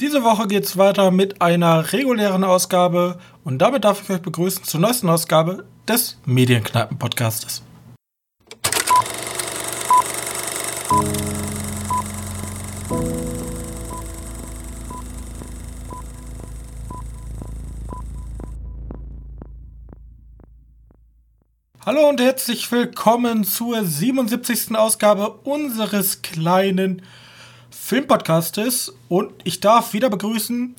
Diese Woche geht es weiter mit einer regulären Ausgabe und damit darf ich euch begrüßen zur neuesten Ausgabe des Medienkneipen-Podcastes. Hallo und herzlich willkommen zur 77. Ausgabe unseres kleinen Filmpodcastes und ich darf wieder begrüßen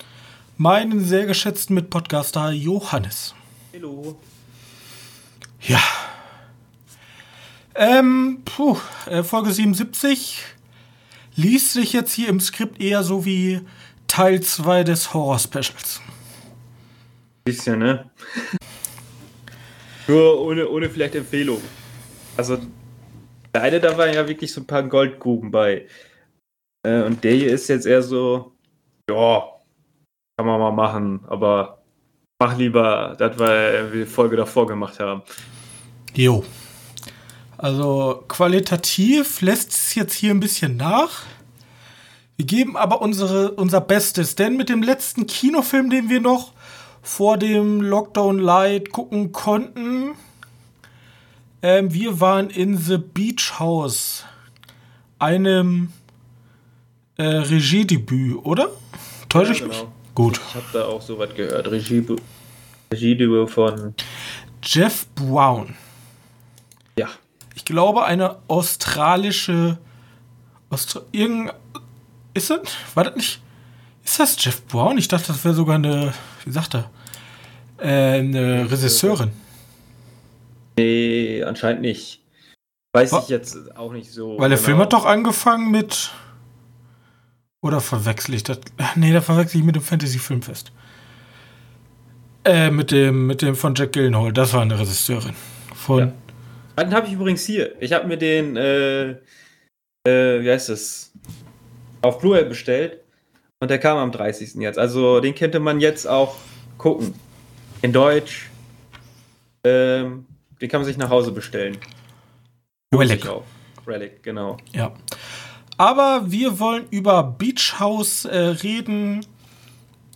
meinen sehr geschätzten Mitpodcaster Johannes. Hallo. Ja. Ähm, puh, äh, Folge 77 liest sich jetzt hier im Skript eher so wie Teil 2 des Horror-Specials. Bisschen, ne? Nur ohne, ohne vielleicht Empfehlung. Also, der eine, da waren ja wirklich so ein paar Goldgruben bei. Äh, und der hier ist jetzt eher so, ja, kann man mal machen, aber mach lieber das, was wir die Folge davor gemacht haben. Jo. Also qualitativ lässt es jetzt hier ein bisschen nach. Wir geben aber unsere, unser Bestes, denn mit dem letzten Kinofilm, den wir noch vor dem Lockdown Light gucken konnten, ähm, wir waren in The Beach House, einem äh, Regiedebüt, oder? Täusche ich Ja, mich? genau. Gut. Ich habe da auch so was gehört. Regie, Regiedebüt von, Jeff Brown. ja, Ich glaube, eine australische. Austra irgend, ist das? War das nicht? Ist das Jeff Brown? Ich dachte, das wäre sogar eine. Wie sagt er? Äh, eine Regisseurin. nee, anscheinend nicht. Weiß Wa- ich jetzt auch nicht so. Weil der genau. Film hat doch angefangen mit. Oder verwechsel ich das? Nee, da verwechsel ich mit dem Fantasy-Filmfest. Äh, mit dem, mit dem von Jack Gyllenhaal. Das war eine Regisseurin. Von. Ja. Ah, Den habe ich übrigens hier. Ich habe mir den, äh, äh, wie heißt das? Auf Blu-ray bestellt. Und der kam am 30. jetzt. Also den könnte man jetzt auch gucken. In Deutsch. Ähm, den kann man sich nach Hause bestellen. Relic. Relic, genau. Ja. Aber wir wollen über Beach House äh, reden.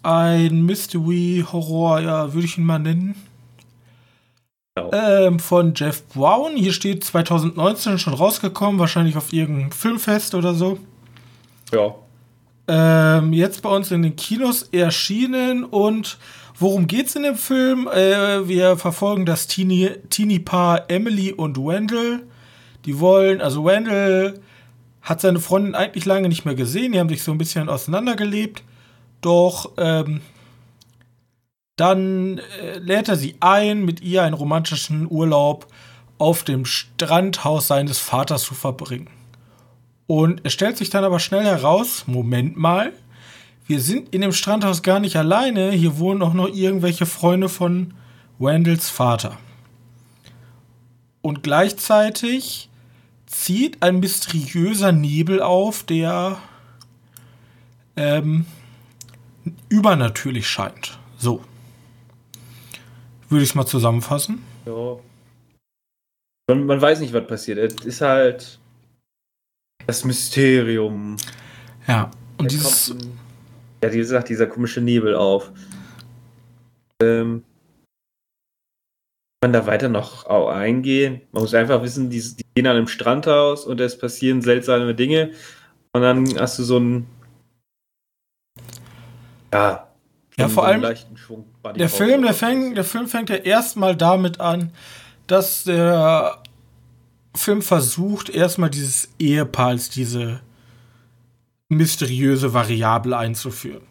Ein Mystery-Horror, ja, würde ich ihn mal nennen. genau. Ähm, von Jeff Brown. Hier steht 2019 schon rausgekommen, wahrscheinlich auf irgendeinem Filmfest oder so. ja. Ähm, jetzt bei uns in den Kinos erschienen und worum geht's in dem Film? Äh, wir verfolgen das Teenie- Teenie-Paar Emily und Wendell. Die wollen, also Wendell hat seine Freundin eigentlich lange nicht mehr gesehen, die haben sich so ein bisschen auseinandergelebt. Doch ähm, dann äh, lädt er sie ein, mit ihr einen romantischen Urlaub auf dem Strandhaus seines Vaters zu verbringen. Und es stellt sich dann aber schnell heraus, Moment mal, wir sind in dem Strandhaus gar nicht alleine, hier wohnen auch noch irgendwelche Freunde von Wendells Vater. Und gleichzeitig zieht ein mysteriöser Nebel auf, der ähm, übernatürlich scheint. So. Würde ich es mal zusammenfassen? ja. Man, man weiß nicht, was passiert. Es ist halt das Mysterium. Ja. Und Da dieses. kommt ja, wie gesagt, dieser komische Nebel auf. Ähm, man da weiter noch eingehen? Man muss einfach wissen, die, die gehen an einem Strandhaus und es passieren seltsame Dinge. Und dann hast du so einen. Ja. Ja, vor allem leichten Schwung Buddy Der. Film, der, fängt, der Film fängt ja erstmal damit an, dass der Film versucht, erstmal dieses Ehepaar als diese mysteriöse Variable einzuführen.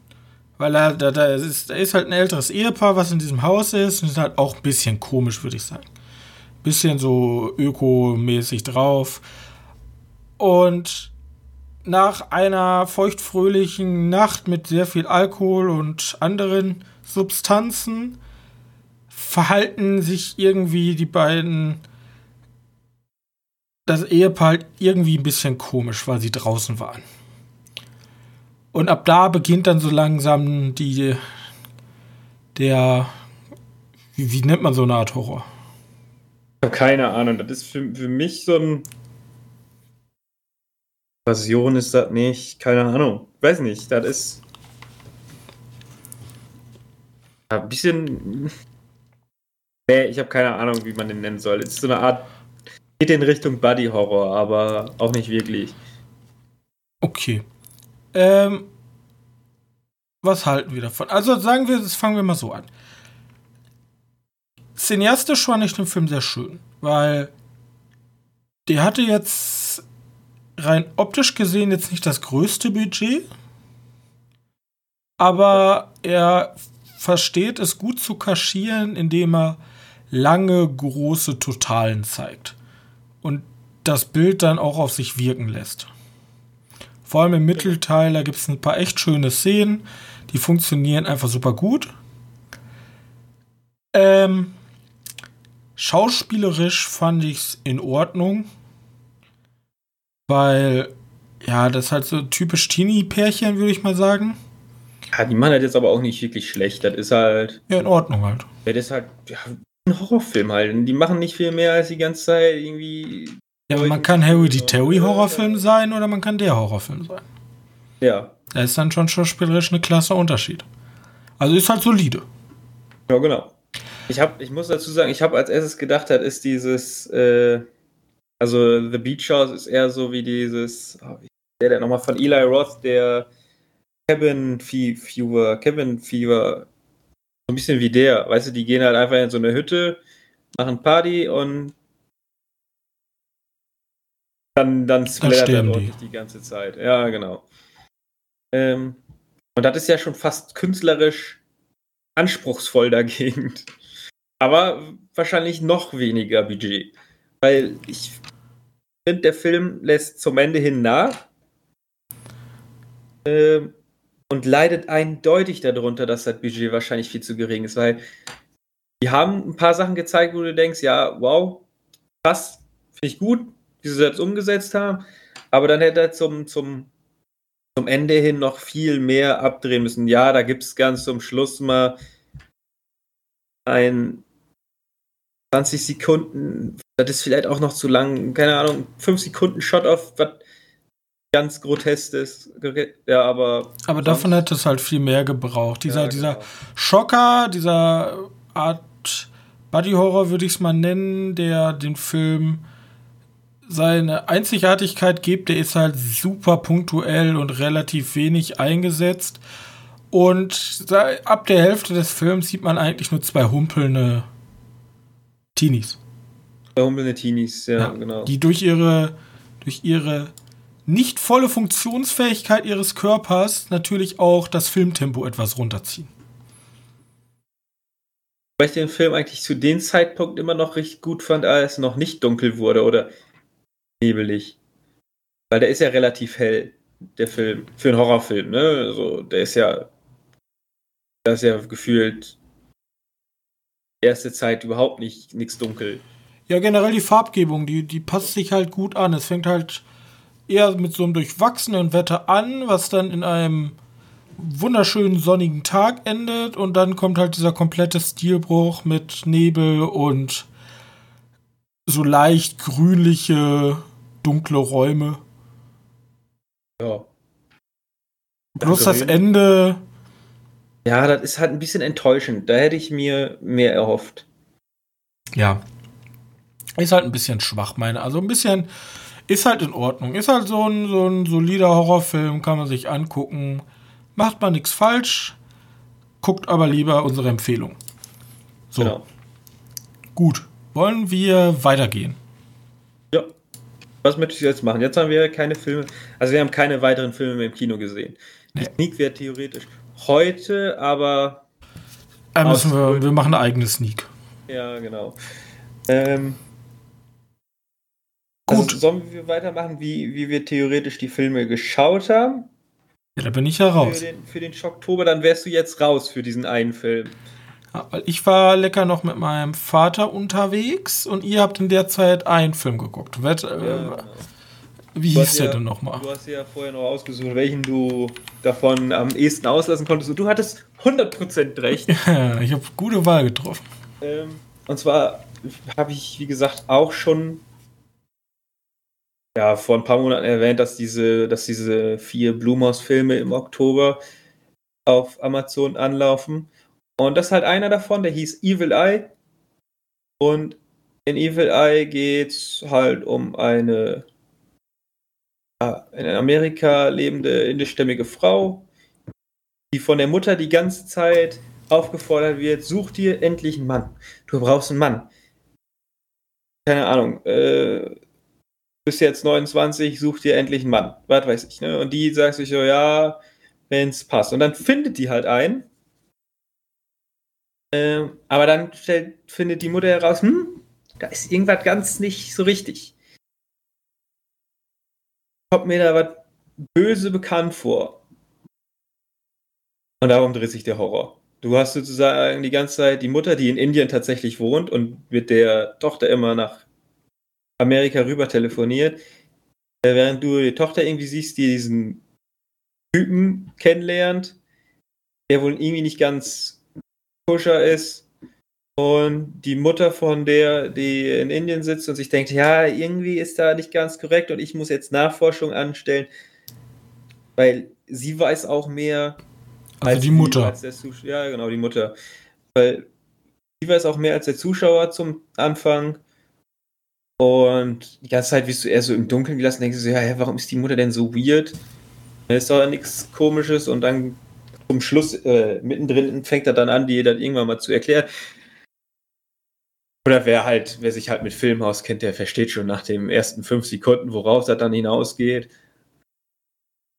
Weil er, da, da, ist, da ist halt ein älteres Ehepaar, was in diesem Haus ist, und ist halt auch ein bisschen komisch, würde ich sagen. Bisschen so ökomäßig drauf. Und nach einer feuchtfröhlichen Nacht mit sehr viel Alkohol und anderen Substanzen verhalten sich irgendwie die beiden das Ehepaar halt irgendwie ein bisschen komisch, weil sie draußen waren. Und ab da beginnt dann so langsam die der wie, wie nennt man so eine Art Horror? Ich habe keine Ahnung. Das ist für, für mich so ein. Passion ist das nicht. Keine Ahnung. Weiß nicht. Das ist. ein bisschen. Nee, ich habe keine Ahnung, wie man den nennen soll. Es ist so eine Art. Geht in Richtung Buddy Horror, aber auch nicht wirklich. Okay. Ähm, was halten wir davon? Also sagen wir, das fangen wir mal so an. Cineastisch fand ich den Film sehr schön, weil der hatte jetzt rein optisch gesehen jetzt nicht das größte Budget, aber er versteht es gut zu kaschieren, indem er lange, große Totalen zeigt und das Bild dann auch auf sich wirken lässt. Vor allem im Mittelteil, da gibt es ein paar echt schöne Szenen, die funktionieren einfach super gut. Ähm, schauspielerisch fand ich es in Ordnung, weil, ja, das ist halt so typisch Teenie-Pärchen, würde ich mal sagen. Ja, die machen halt jetzt aber auch nicht wirklich schlecht. Das ist halt. Ja, in Ordnung halt. Ja, das ist halt ja, ein Horrorfilm halt. Die machen nicht viel mehr als die ganze Zeit irgendwie. Ja, aber man kann Hereditary Horrorfilm sein oder man kann der Horrorfilm sein. Ja. Da ist dann schon schauspielerisch eine klasse Unterschied. Also ist halt solide. Ja, genau. Ich, hab, ich muss dazu sagen, ich habe als erstes gedacht, hat, ist dieses, äh, also The Beach House ist eher so wie dieses, oh, wie der, der nochmal von Eli Roth, der Cabin Fever, Cabin Fever, so ein bisschen wie der, weißt du, die gehen halt einfach in so eine Hütte, machen Party und dann, dann splattert er die. die ganze Zeit. Ja, genau. Ähm, und das ist ja schon fast künstlerisch anspruchsvoll dagegen. Aber wahrscheinlich noch weniger Budget. Weil ich finde, der Film lässt zum Ende hin nach. Ähm, und leidet eindeutig darunter, dass das Budget wahrscheinlich viel zu gering ist, weil die haben ein paar Sachen gezeigt, wo du denkst, ja, wow, krass, finde ich gut, wie sie das umgesetzt haben, aber dann hätte er zum, zum, zum Ende hin noch viel mehr abdrehen müssen. Ja, da gibt es ganz zum Schluss mal ein 20 Sekunden, das ist vielleicht auch noch zu lang, keine Ahnung, 5 Sekunden Shot auf was ganz groteskes. Ja, aber. Aber davon hätte es halt viel mehr gebraucht. Dieser, ja, genau. dieser Schocker, dieser Art Buddy Horror würde ich es mal nennen, der den Film seine Einzigartigkeit gibt, der ist halt super punktuell und relativ wenig eingesetzt. Und ab der Hälfte des Films sieht man eigentlich nur zwei humpelnde Teenies. Zwei humpelnde Teenies, ja, ja, genau. Die durch ihre, durch ihre nicht volle Funktionsfähigkeit ihres Körpers natürlich auch das Filmtempo etwas runterziehen. Weil ich den Film eigentlich zu dem Zeitpunkt immer noch richtig gut fand, als es noch nicht dunkel wurde oder nebelig. Weil der ist ja relativ hell, der Film, für einen Horrorfilm, ne? Also, der ist ja, da ist ja gefühlt erste Zeit überhaupt nicht nichts dunkel. Ja, generell die Farbgebung, die, die passt sich halt gut an. Es fängt halt eher mit so einem durchwachsenen Wetter an, was dann in einem wunderschönen sonnigen Tag endet und dann kommt halt dieser komplette Stilbruch mit Nebel und so leicht grünliche, dunkle Räume. Ja. Plus das Ende. Ja, das ist halt ein bisschen enttäuschend. Da hätte ich mir mehr erhofft. Ja. Ist halt ein bisschen schwach, meine. Also ein bisschen ist halt in Ordnung. Ist halt so ein, so ein solider Horrorfilm, kann man sich angucken. Macht man nichts falsch, guckt aber lieber unsere Empfehlung. So. Genau. Gut. Wollen wir weitergehen? Was möchtest du jetzt machen? Jetzt haben wir keine Filme, also wir haben keine weiteren Filme mehr im Kino gesehen. Die Sneak wäre theoretisch heute, aber. Müssen wir, wir machen eine eigene Sneak. Ja, genau. Ähm, Gut. Also sollen wir weitermachen, wie, wie wir theoretisch die Filme geschaut haben? Ja, da bin ich ja raus. Für den, für den Schocktober, dann wärst du jetzt raus für diesen einen Film. Ja, weil ich war lecker noch mit meinem Vater unterwegs und ihr habt in der Zeit einen Film geguckt. Wett, äh, genau. Wie hieß der ja, denn nochmal? Du hast ja vorher noch ausgesucht, welchen du davon am ehesten auslassen konntest. Und du hattest 100% recht. Ja, ich habe gute Wahl getroffen. Ähm, und zwar habe ich, wie gesagt, auch schon ja, vor ein paar Monaten erwähnt, dass diese, dass diese vier Blumhaus-Filme im Oktober auf Amazon anlaufen. Und das ist halt einer davon, der hieß Evil Eye. Und in Evil Eye geht es halt um eine in Amerika lebende indischstämmige Frau, die von der Mutter die ganze Zeit aufgefordert wird, such dir endlich einen Mann. Du brauchst einen Mann. Keine Ahnung, äh, bist jetzt 29, such dir endlich einen Mann. Was weiß ich, ne? Und die sagt sich so, ja, wenn es passt. Und dann findet die halt einen. Äh, aber dann stellt, findet die Mutter heraus, hm, da ist irgendwas ganz nicht so richtig. Kommt mir da was böse bekannt vor. Und darum dreht sich der Horror. Du hast sozusagen die ganze Zeit die Mutter, die in Indien tatsächlich wohnt und mit der Tochter immer nach Amerika rüber telefoniert, äh, während du die Tochter irgendwie siehst, die diesen Typen kennenlernt, der wohl irgendwie nicht ganz koscher ist. Und die Mutter von der, die in Indien sitzt und sich denkt, ja, irgendwie ist da nicht ganz korrekt und ich muss jetzt Nachforschung anstellen, weil sie weiß auch mehr. Also die Mutter. ja, genau, die Mutter. Weil sie weiß auch mehr als der Zuschauer zum Anfang. Und die ganze Zeit wirst du eher so im Dunkeln gelassen, denkst du so, ja, warum ist die Mutter denn so weird? Da ist doch nichts komisches und dann zum Schluss, äh, mittendrin fängt er dann an, die dann irgendwann mal zu erklären. Oder wer halt, wer sich halt mit Film auskennt, der versteht schon nach den ersten fünf Sekunden, worauf das dann hinausgeht.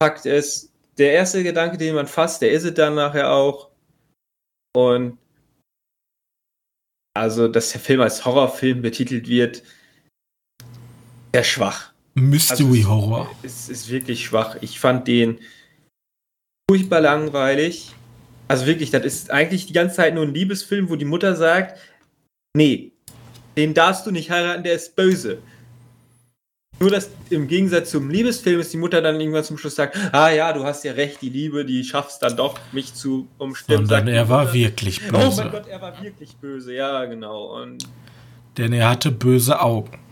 Fakt ist, der erste Gedanke, den man fasst, der ist es dann nachher auch. Und also, dass der Film als Horrorfilm betitelt wird, sehr schwach. Mystery also Horror. Es ist wirklich schwach. Ich fand den furchtbar langweilig. Also wirklich, das ist eigentlich die ganze Zeit nur ein Liebesfilm, wo die Mutter sagt, nee, den darfst du nicht heiraten, der ist böse. Nur, dass im Gegensatz zum Liebesfilm ist die Mutter dann irgendwann zum Schluss sagt, ah ja, du hast ja recht, die Liebe, die schaffst dann doch, mich zu umstimmen. Sondern er war wirklich böse. Oh mein Gott, er war wirklich böse, ja, genau. Und Denn er hatte böse Augen.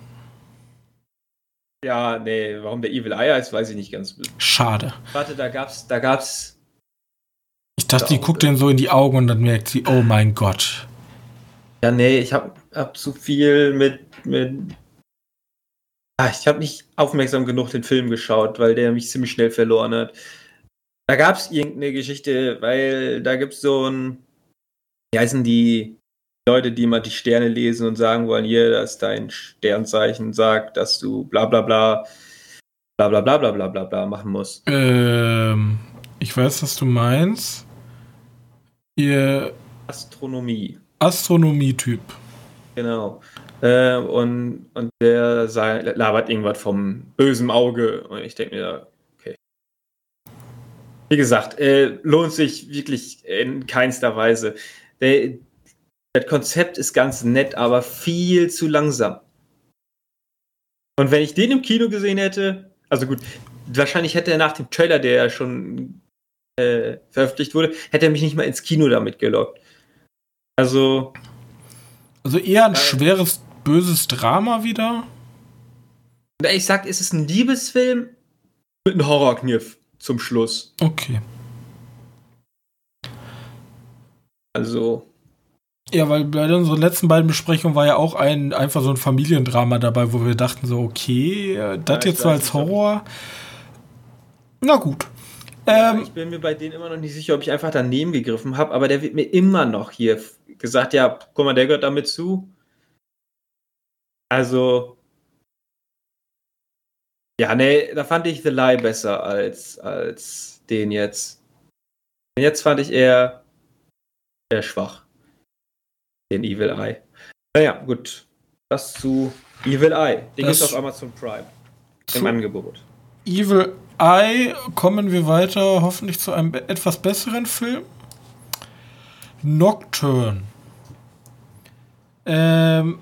Ja, nee, warum der Evil Eye ist, weiß ich nicht ganz. Schade. Warte, da gab's, da gab's. Ich dachte, die guckt den so in die Augen und dann merkt sie, oh mein Gott. Ja, nee, ich hab, hab zu viel mit, mit ah, ich habe nicht aufmerksam genug den Film geschaut, weil der mich ziemlich schnell verloren hat. Da gab es irgendeine Geschichte, weil da gibt es so ein, wie heißen die Leute, die mal die Sterne lesen und sagen wollen, hier, dass dein Sternzeichen sagt, dass du bla bla bla bla bla bla bla bla bla bla machen musst. Ähm, ich weiß, was du meinst. Ihr Astronomie. Astronomie-Typ. Genau. Äh, und, und der sei, labert irgendwas vom bösen Auge. Und ich denke mir, okay. Wie gesagt, äh, lohnt sich wirklich in keinster Weise. Der, das Konzept ist ganz nett, aber viel zu langsam. Und wenn ich den im Kino gesehen hätte, also gut, wahrscheinlich hätte er nach dem Trailer, der ja schon äh, veröffentlicht wurde, hätte er mich nicht mal ins Kino damit gelockt. Also. Also eher ein äh, schweres böses Drama wieder? Ich sag, es ist ein Liebesfilm mit einem Horrorkniff zum Schluss. Okay. Also. Ja, weil bei unseren letzten beiden Besprechungen war ja auch ein einfach so ein Familiendrama dabei, wo wir dachten so, okay, äh, das ja, jetzt so als Horror. Na gut. Ja, ähm, ich bin mir bei denen immer noch nicht sicher, ob ich einfach daneben gegriffen habe, aber der wird mir immer noch hier gesagt, ja, guck mal, der gehört damit zu. Also, ja, nee, da fand ich The Lie besser als, als den jetzt. Den jetzt fand ich eher, eher schwach. Den Evil Eye. Naja, gut. Das zu Evil Eye. Den gibt es auf Amazon Prime. Im Angebot. Evil Eye kommen wir weiter, hoffentlich zu einem etwas besseren Film. Nocturne. Ähm,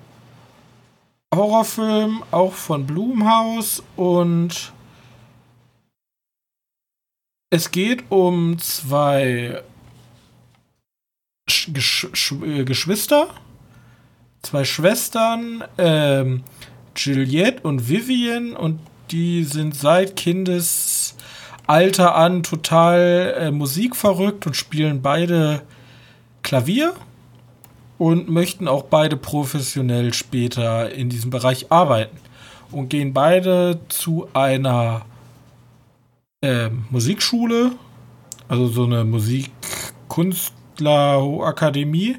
Horrorfilm, auch von Blumhaus und es geht um zwei Gesch Sch äh, Geschwister, zwei Schwestern, ähm, Juliette und Vivian und die sind seit Kindesalter an total äh, musikverrückt und spielen beide Klavier und möchten auch beide professionell später in diesem Bereich arbeiten und gehen beide zu einer äh, Musikschule, also so eine Musikkünstlerakademie.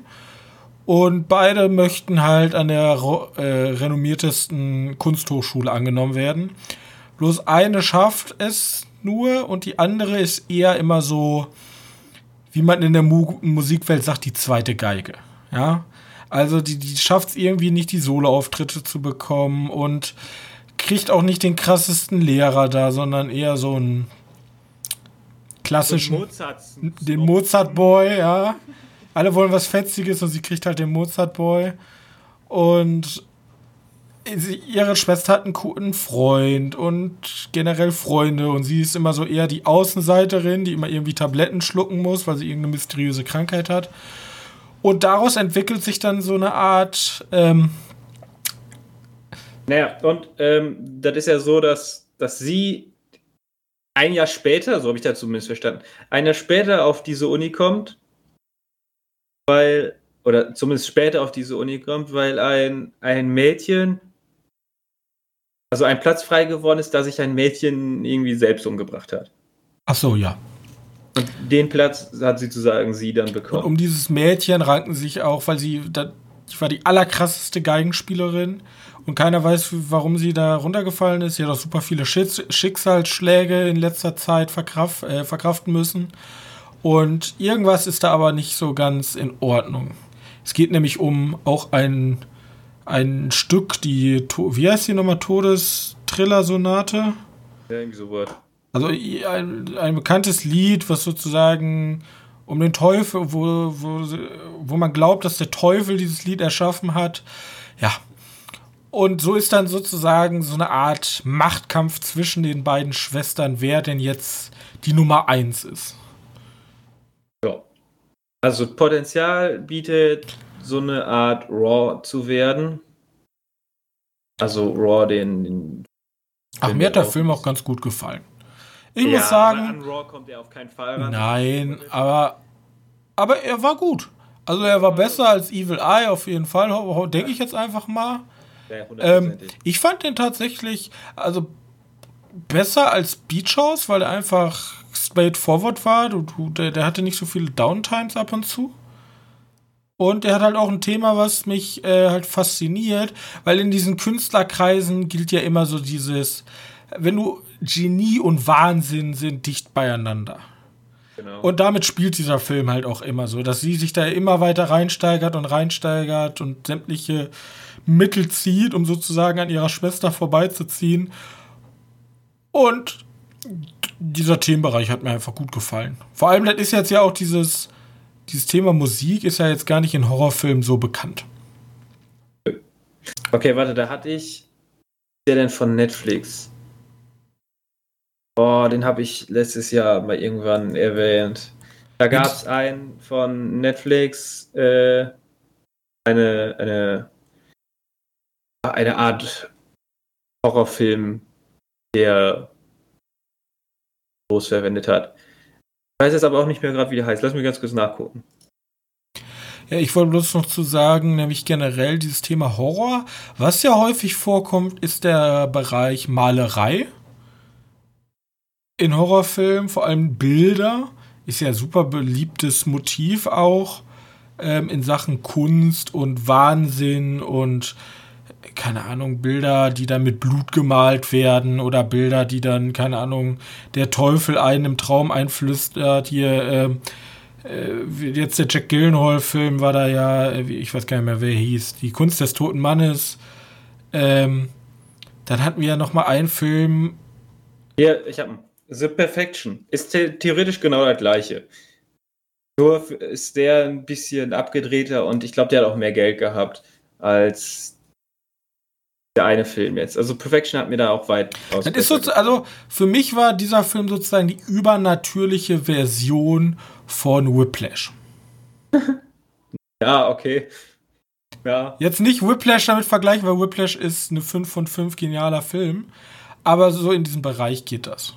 Und beide möchten halt an der äh, renommiertesten Kunsthochschule angenommen werden. Bloß eine schafft es nur und die andere ist eher immer so, wie man in der Mu Musikwelt sagt, die zweite Geige. Ja, also die, die schafft es irgendwie nicht, die Soloauftritte zu bekommen und kriegt auch nicht den krassesten Lehrer da, sondern eher so einen klassischen, Mozart den Mozart-Boy, ja. Alle wollen was Fetziges und sie kriegt halt den Mozart-Boy. Und ihre Schwester hat einen guten Freund und generell Freunde und sie ist immer so eher die Außenseiterin, die immer irgendwie Tabletten schlucken muss, weil sie irgendeine mysteriöse Krankheit hat. Und daraus entwickelt sich dann so eine Art. Ähm naja, und ähm, das ist ja so, dass, dass sie ein Jahr später, so habe ich das zumindest verstanden, ein Jahr später auf diese Uni kommt, weil, oder zumindest später auf diese Uni kommt, weil ein, ein Mädchen, also ein Platz frei geworden ist, da sich ein Mädchen irgendwie selbst umgebracht hat. Ach so, ja. Und den Platz hat sie sozusagen sie dann bekommen. Und um dieses Mädchen ranken sich auch, weil sie, da, die war die allerkrasseste Geigenspielerin und keiner weiß, warum sie da runtergefallen ist. Sie hat auch super viele Schicksalsschläge in letzter Zeit verkraft, äh, verkraften müssen. Und irgendwas ist da aber nicht so ganz in Ordnung. Es geht nämlich um auch ein, ein Stück, die, wie heißt die nochmal, Todestriller-Sonate? Ja, irgendwie so was. Also ein, ein bekanntes Lied, was sozusagen um den Teufel, wo, wo, wo man glaubt, dass der Teufel dieses Lied erschaffen hat. Ja. Und so ist dann sozusagen so eine Art Machtkampf zwischen den beiden Schwestern, wer denn jetzt die Nummer eins ist. Ja. Also Potenzial bietet so eine Art Raw zu werden. Also Raw den. den Ach, mir hat der Film auch ganz gut gefallen. Ich ja, muss sagen. An Raw kommt er auf keinen Fall ran. Nein, aber, aber er war gut. Also er war besser als Evil Eye auf jeden Fall, denke ich jetzt einfach mal. Ähm, ich fand den tatsächlich, also besser als Beach House, weil er einfach straight forward war. Du, du, der, der, hatte nicht so viele Downtimes ab und zu. Und er hat halt auch ein Thema, was mich äh, halt fasziniert, weil in diesen Künstlerkreisen gilt ja immer so dieses, wenn du Genie und Wahnsinn sind dicht beieinander. Genau. Und damit spielt dieser Film halt auch immer so, dass sie sich da immer weiter reinsteigert und reinsteigert und sämtliche Mittel zieht, um sozusagen an ihrer Schwester vorbeizuziehen. Und dieser Themenbereich hat mir einfach gut gefallen. Vor allem, das ist jetzt ja auch dieses, dieses Thema Musik ist ja jetzt gar nicht in Horrorfilmen so bekannt. Okay, warte, da hatte ich der denn von Netflix? Oh, den habe ich letztes Jahr mal irgendwann erwähnt. Da gab es einen von Netflix, äh, eine, eine, eine Art Horrorfilm, der groß verwendet hat. Ich weiß jetzt aber auch nicht mehr gerade, wie der heißt. Lass mich ganz kurz nachgucken. Ja, ich wollte bloß noch zu sagen, nämlich generell dieses Thema Horror. Was ja häufig vorkommt, ist der Bereich Malerei in Horrorfilmen, vor allem Bilder, ist ja super beliebtes Motiv auch ähm, in Sachen Kunst und Wahnsinn und keine Ahnung, Bilder, die dann mit Blut gemalt werden oder Bilder, die dann, keine Ahnung, der Teufel einen im Traum einflüstert. Hier, äh, äh, jetzt der Jack Gillenhall-Film war da ja, äh, ich weiß gar nicht mehr, wer hieß, die Kunst des toten Mannes. Ähm, dann hatten wir ja noch mal einen Film. Ja, ich hab The Perfection ist the theoretisch genau das gleiche. Nur ist der ein bisschen abgedrehter und ich glaube, der hat auch mehr Geld gehabt als der eine Film jetzt. Also Perfection hat mir da auch weit aus. Das ist so, also für mich war dieser Film sozusagen die übernatürliche Version von Whiplash. ja, okay. Ja. Jetzt nicht Whiplash damit vergleichen, weil Whiplash ist eine 5 von 5 genialer Film. Aber so in diesem Bereich geht das.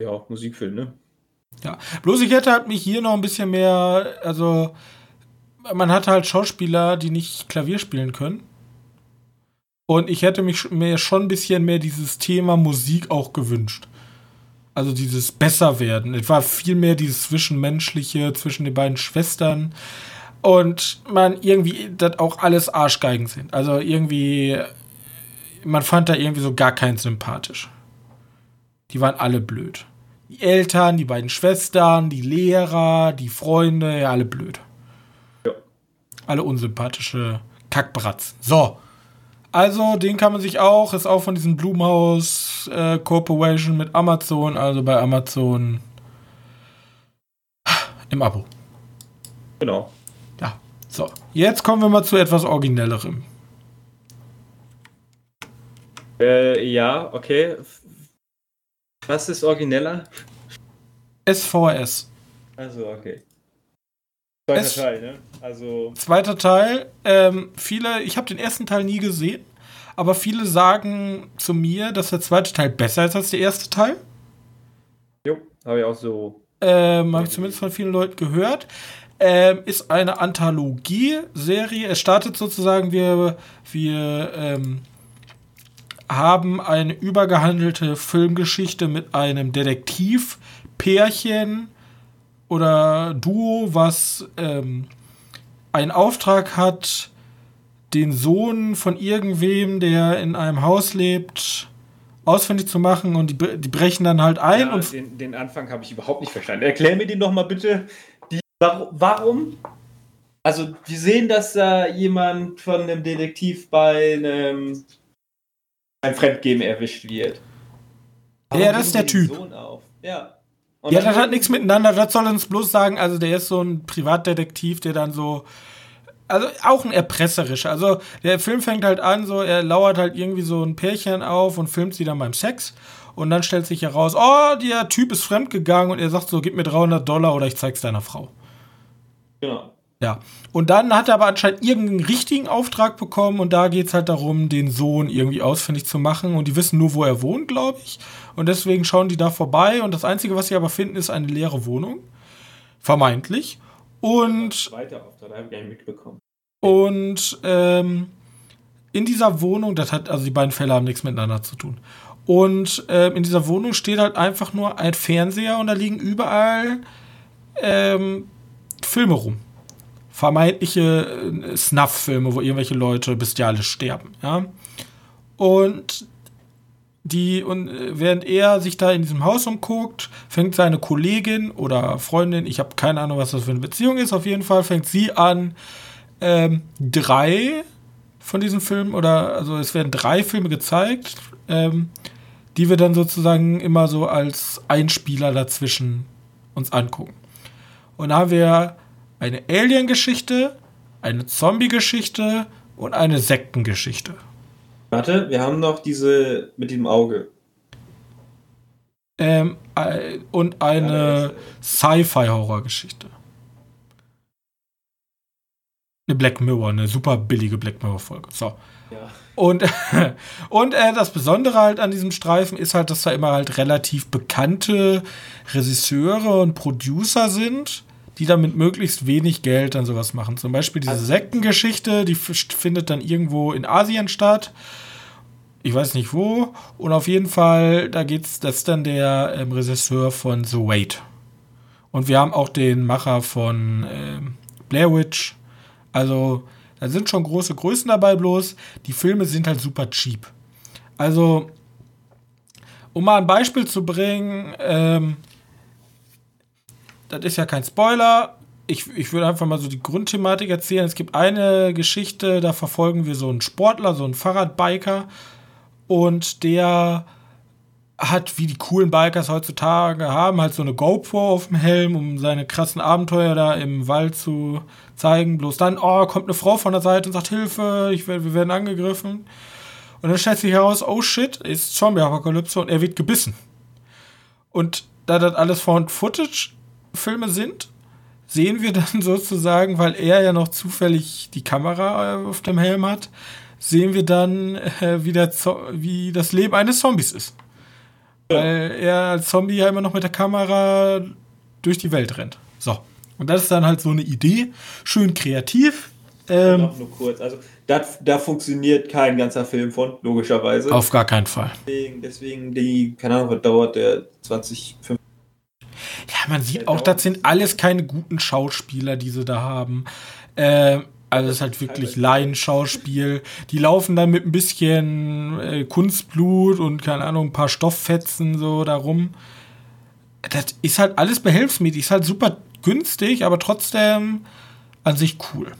Ja, Musikfilm, ne? Ja, bloß ich hätte halt mich hier noch ein bisschen mehr, also man hat halt Schauspieler, die nicht Klavier spielen können. Und ich hätte mich mir schon ein bisschen mehr dieses Thema Musik auch gewünscht. Also dieses Besserwerden. Es war viel mehr dieses Zwischenmenschliche zwischen den beiden Schwestern. Und man irgendwie, das auch alles Arschgeigen sind. Also irgendwie, man fand da irgendwie so gar keinen sympathisch. Die waren alle blöd. Die Eltern, die beiden Schwestern, die Lehrer, die Freunde, ja, alle blöd. Ja. Alle unsympathische Kackbratzen. So. Also, den kann man sich auch, ist auch von diesem Blumhaus äh, Corporation mit Amazon, also bei Amazon im Abo. Genau. Ja. So. Jetzt kommen wir mal zu etwas Originellerem. Äh, ja, okay. Was ist origineller? SVS. Also, okay. Zweiter Es- Teil, ne? Also, Zweiter Teil. Ähm, viele, ich habe den ersten Teil nie gesehen, aber viele sagen zu mir, dass der zweite Teil besser ist als der erste Teil. jo, habe ich auch so. Ähm, habe ich zumindest von vielen Leuten gehört. Ähm, ist eine Anthologie-Serie. Es startet sozusagen, wir, wir ähm, haben eine übergehandelte Filmgeschichte mit einem Detektiv-Pärchen oder Duo, was ähm, einen Auftrag hat, den Sohn von irgendwem, der in einem Haus lebt, ausfindig zu machen und die, die brechen dann halt ein Ja, und den, den Anfang habe ich überhaupt nicht verstanden. Erklär mir den doch mal bitte. Die, warum, warum? Also, wir sehen, dass da jemand von einem Detektiv bei einem ein Fremdgehen erwischt wird. Ja, das ist der Typ. Sohn auf? Ja. Und Ja, das hat nichts miteinander. Das soll uns bloß sagen, also der ist so ein Privatdetektiv, der dann so. Also auch ein erpresserischer. Also der Film fängt halt an, so er lauert halt irgendwie so ein Pärchen auf und filmt sie dann beim Sex. Und dann stellt sich heraus, oh, der Typ ist fremdgegangen und er sagt so, gib mir 300 Dollar oder ich zeig's deiner Frau. Genau. Ja. Und dann hat er aber anscheinend irgendeinen richtigen Auftrag bekommen und da geht's halt darum, den Sohn irgendwie ausfindig zu machen und die wissen nur, wo er wohnt, glaube ich. Und deswegen schauen die da vorbei und das Einzige, was sie aber finden, ist eine leere Wohnung. Vermeintlich. Und, Weiter Auftrag, habe ich gar nicht mitbekommen. und ähm, in dieser Wohnung, das hat, also die beiden Fälle haben nichts miteinander zu tun. Und ähm, in dieser Wohnung steht halt einfach nur ein Fernseher und da liegen überall ähm, Filme rum vermeintliche äh, Snuff-Filme, wo irgendwelche Leute bestialisch sterben, ja. Und die, und äh, während er sich da in diesem Haus umguckt, fängt seine Kollegin oder Freundin, ich habe keine Ahnung, was das für eine Beziehung ist, auf jeden Fall fängt sie an, ähm, drei von diesen Filmen, oder also es werden drei Filme gezeigt, ähm, die wir dann sozusagen immer so als Einspieler dazwischen uns angucken. Und da haben wir eine Alien-Geschichte, eine Zombie-Geschichte und eine Sektengeschichte. Warte, wir haben noch diese mit dem Auge. Ähm, äh, und eine Sci-Fi-Horror-Geschichte. Eine Black Mirror, eine super billige Black Mirror-Folge. So. Ja. Und, und äh, das Besondere halt an diesem Streifen ist halt, dass da immer halt relativ bekannte Regisseure und Producer sind, die dann mit möglichst wenig Geld dann sowas machen. Zum Beispiel diese Also- Sektengeschichte, die findet dann irgendwo in Asien statt. Ich weiß nicht wo. Und auf jeden Fall, da geht's, das ist dann der ähm, Regisseur von The Wait. Und wir haben auch den Macher von ähm, Blair Witch. Also, da sind schon große Größen dabei, bloß die Filme sind halt super cheap. Also, um mal ein Beispiel zu bringen, ähm, das ist ja kein Spoiler. Ich, ich würde einfach mal so die Grundthematik erzählen. Es gibt eine Geschichte, da verfolgen wir so einen Sportler, so einen Fahrradbiker. Und der hat, wie die coolen Bikers heutzutage haben, halt so eine GoPro auf dem Helm, um seine krassen Abenteuer da im Wald zu zeigen. Bloß dann, oh, kommt eine Frau von der Seite und sagt, Hilfe, ich wir werden angegriffen. Und dann stellt sich heraus, oh shit, ist Zombie-Apokalypse und er wird gebissen. Und da das alles Found-Footage-Filme sind, sehen wir dann sozusagen, weil er ja noch zufällig die Kamera äh, auf dem Helm hat, sehen wir dann, äh, wie, der Zo wie das Leben eines Zombies ist. Weil er als Zombie ja immer noch mit der Kamera durch die Welt rennt. So. Und das ist dann halt so eine Idee, schön kreativ. Ähm, Noch nur kurz. Also, dat, da funktioniert kein ganzer Film von, logischerweise. auf gar keinen Fall. Deswegen, deswegen die, keine Ahnung, was dauert der 20, 5. Ja, man sieht auch, das sind alles keine guten Schauspieler, die sie da haben. Ähm, also es ist halt wirklich Laienschauspiel. Die laufen dann mit ein bisschen äh, Kunstblut und keine Ahnung, ein paar Stofffetzen so darum. Das ist halt alles behelfsmäßig, ist halt super günstig, aber trotzdem an sich cool.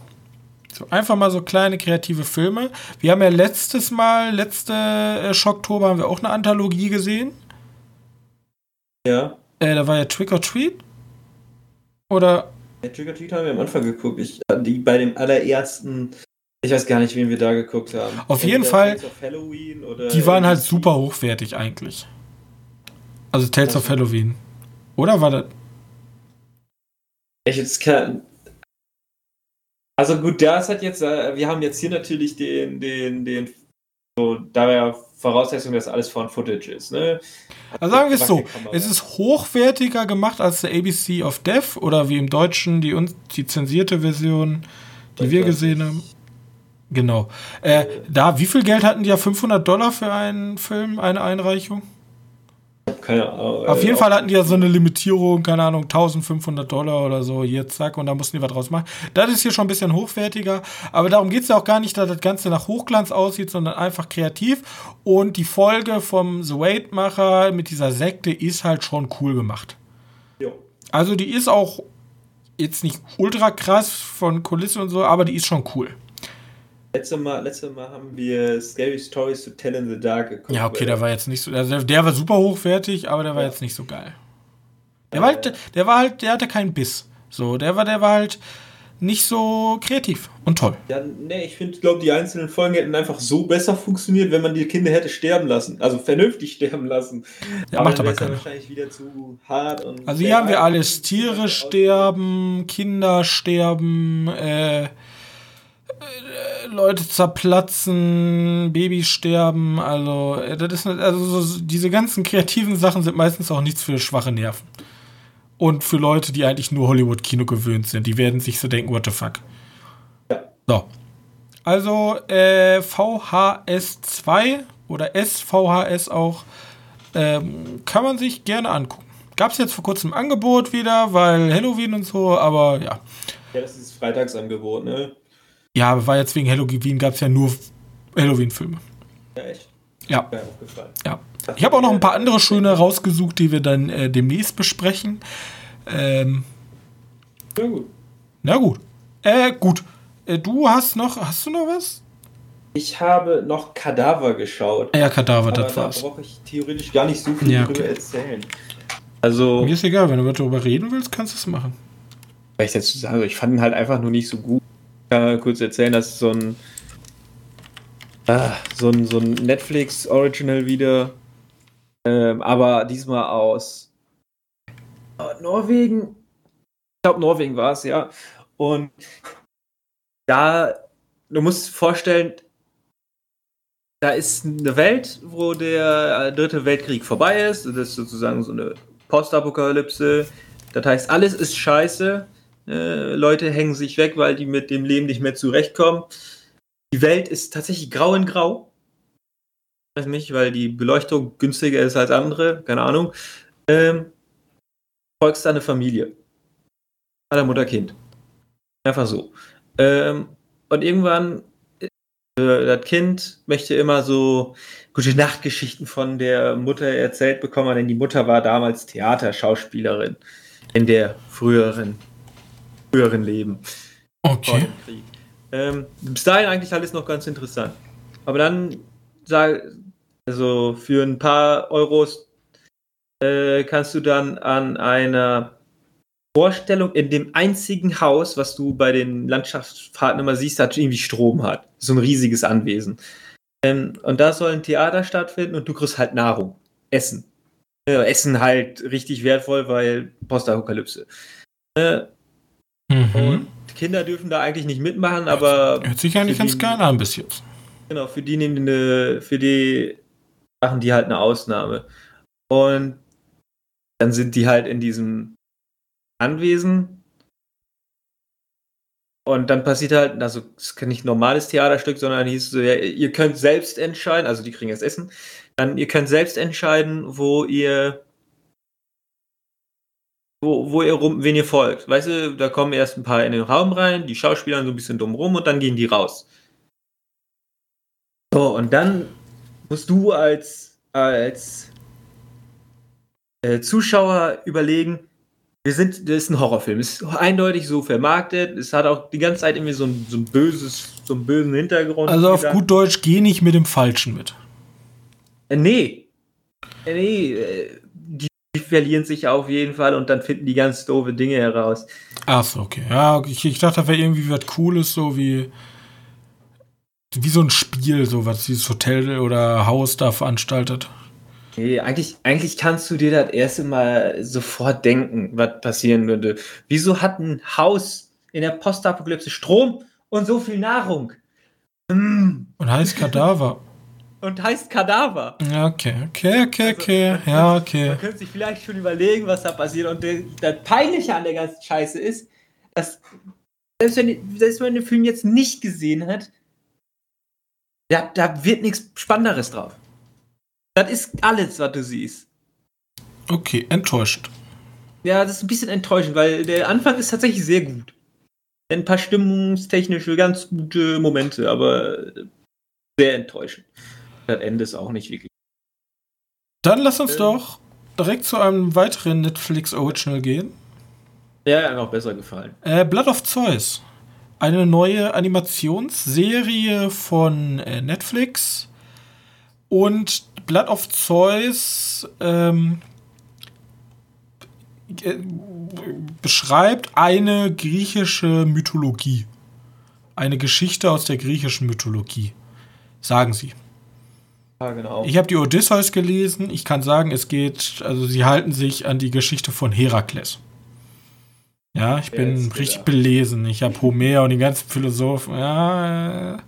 So, einfach mal so kleine kreative Filme. Wir haben ja letztes Mal, letzte äh, Schocktober, haben wir auch eine Anthologie gesehen. Ja. Äh, da war ja Trick or Treat. Oder Ja, Trick or Treat haben wir am Anfang geguckt. Ich, die bei dem allerersten, ich weiß gar nicht, wen wir da geguckt haben. Auf jeden Fall, Tales of Halloween oder Die waren halt super hochwertig eigentlich. Also Tales of Halloween. Oder war das? Ich jetzt kann. Also gut, das hat jetzt, äh, wir haben jetzt hier natürlich den, den, den, so, da ja Voraussetzung, dass alles von Footage ist, ne? Also sagen wir es so, es ist hochwertiger gemacht als der ABC of Death oder wie im Deutschen die, uns- die zensierte Version, die wir gesehen haben. Genau. Äh, da, wie viel Geld hatten die ja? 500 Dollar für einen Film, eine Einreichung? Keine Ahnung. Auf äh, jeden Fall hatten die ja so eine Limitierung, keine Ahnung, 1500 Dollar oder so, hier zack, und da mussten die was draus machen. Das ist hier schon ein bisschen hochwertiger, aber darum geht es ja auch gar nicht, dass das Ganze nach Hochglanz aussieht, sondern einfach kreativ. Und die Folge vom The Wait-Macher mit dieser Sekte ist halt schon cool gemacht. Jo. Also die ist auch jetzt nicht ultra krass von Kulisse und so, aber die ist schon cool. Letztes Mal, letztes Mal haben wir Scary Stories to Tell in the Dark geguckt. Ja, okay, Äh, der war jetzt nicht so, also der, der war super hochwertig, aber der war Ja. jetzt nicht so geil. Der war halt, der war halt, der hatte keinen Biss. So, der war, der war halt nicht so kreativ und toll. Ja, nee, ich finde, glaube die einzelnen Folgen hätten einfach so besser funktioniert, wenn man die Kinder hätte sterben lassen. Also vernünftig sterben lassen. Ja, macht aber wär's ja keiner. wahrscheinlich wieder zu hart. Also hier haben wir alles. Tiere sterben, Kinder sterben, äh, äh, Leute zerplatzen, Babys sterben. Also, äh, das ist, also so, diese ganzen kreativen Sachen sind meistens auch nichts für schwache Nerven. Und für Leute, die eigentlich nur Hollywood-Kino gewöhnt sind. Die werden sich so denken, what the fuck. Ja. So. Also, äh, VHS2 oder SVHS auch, ähm, kann man sich gerne angucken. Gab es jetzt vor kurzem Angebot wieder, weil Halloween und so, aber ja. Ja, das ist das Freitagsangebot, ne? Ja, aber war jetzt wegen Halloween, gab es ja nur Halloween-Filme. Ja, echt. Ja, ja. Ich habe auch noch ein paar andere schöne rausgesucht, die wir dann äh, demnächst besprechen. Ähm, Ja, gut. na gut. Äh, gut. Äh, du hast noch, hast du noch was? Ich habe noch Kadaver geschaut. Ja, Kadaver, aber das da war's. brauche ich theoretisch gar nicht so viel Ja, drüber okay. erzählen. Also, Mir ist egal, wenn du darüber reden willst, kannst du es machen. weil ich dazu sage, ich fand ihn halt einfach nur nicht so gut. Ich kann kurz erzählen, dass so ein, ah, so ein, so ein Netflix-Original wieder, ähm, aber diesmal aus äh, Norwegen. Ich glaube, Norwegen war es, ja. Und da, du musst vorstellen, da ist eine Welt, wo der äh, dritte Weltkrieg vorbei ist. Das ist sozusagen so eine Postapokalypse. Das heißt, alles ist scheiße. Äh, Leute hängen sich weg, weil die mit dem Leben nicht mehr zurechtkommen. Die Welt ist tatsächlich grau in grau. Ich weiß nicht, weil die Beleuchtung günstiger ist als andere, keine Ahnung. Ähm, folgst eine Familie. Vater, Mutter, Kind. Einfach so. Ähm, und irgendwann, äh, das Kind möchte immer so gute Nachtgeschichten von der Mutter erzählt bekommen, denn die Mutter war damals Theaterschauspielerin in der früheren, früheren Leben Okay. Krieg. Ähm, bis dahin eigentlich alles noch ganz interessant. Aber dann, also für ein paar Euros äh, kannst du dann an einer Vorstellung in dem einzigen Haus, was du bei den Landschaftsfahrten immer siehst, das irgendwie Strom hat. So ein riesiges Anwesen. Ähm, und da soll ein Theater stattfinden und du kriegst halt Nahrung. Essen. Äh, Essen halt richtig wertvoll, weil Postapokalypse. Äh, Mhm. Kinder dürfen da eigentlich nicht mitmachen, aber Hört sich eigentlich ganz geil an bis jetzt. genau, für die nehmen die eine, für die machen die halt eine Ausnahme. Und dann sind die halt in diesem Anwesen. Und dann passiert halt, also es ist nicht ein normales Theaterstück, sondern hieß so, ja, ihr könnt selbst entscheiden, also die kriegen jetzt Essen, dann ihr könnt selbst entscheiden, wo ihr wo, wo ihr rum, wen ihr folgt. Weißt du, da kommen erst ein paar in den Raum rein, die Schauspieler so ein bisschen dumm rum und dann gehen die raus. So, und dann musst du als, als äh, Zuschauer überlegen, wir sind, das ist ein Horrorfilm, es ist eindeutig so vermarktet, es hat auch die ganze Zeit irgendwie so ein, so ein böses, so einen bösen Hintergrund. Also auf gut Deutsch, geh nicht mit dem Falschen mit. Äh, nee. Äh, nee, äh, verlieren sich auf jeden Fall und dann finden die ganz doofe Dinge heraus. Achso, okay. Ja, ich, ich dachte, da wäre irgendwie was Cooles, so wie wie so ein Spiel, so was dieses Hotel oder Haus da veranstaltet. Okay, eigentlich, eigentlich kannst du dir das erste Mal sofort denken, was passieren würde. Wieso hat ein Haus in der Postapokalypse Strom und so viel Nahrung? Mm. Und heißt Kadaver und heißt Kadaver. Ja, okay, okay, okay, okay. Also, ja, okay. Man könnte sich vielleicht schon überlegen, was da passiert. Und das Peinliche an der ganzen Scheiße ist, dass selbst wenn, selbst wenn man den Film jetzt nicht gesehen hat, da, da wird nichts Spannenderes drauf. Das ist alles, was du siehst. Okay, enttäuscht. Ja, das ist ein bisschen enttäuschend, weil der Anfang ist tatsächlich sehr gut. Ein paar stimmungstechnische, ganz gute Momente, aber sehr enttäuschend das Ende ist auch nicht wirklich. Dann lass uns ähm, doch direkt zu einem weiteren Netflix Original gehen. Der hat auch besser gefallen. Äh, Blood of Zeus. Eine neue Animationsserie von äh, Netflix. Und Blood of Zeus ähm, äh, beschreibt eine griechische Mythologie. Eine Geschichte aus der griechischen Mythologie. Sagen sie. Ja, genau. Ich habe die Odysseus gelesen. Ich kann sagen, es geht, also sie halten sich an die Geschichte von Herakles. Ja, ich bin Jetzt richtig belesen. Ich habe Homer und die ganzen Philosophen. Ja.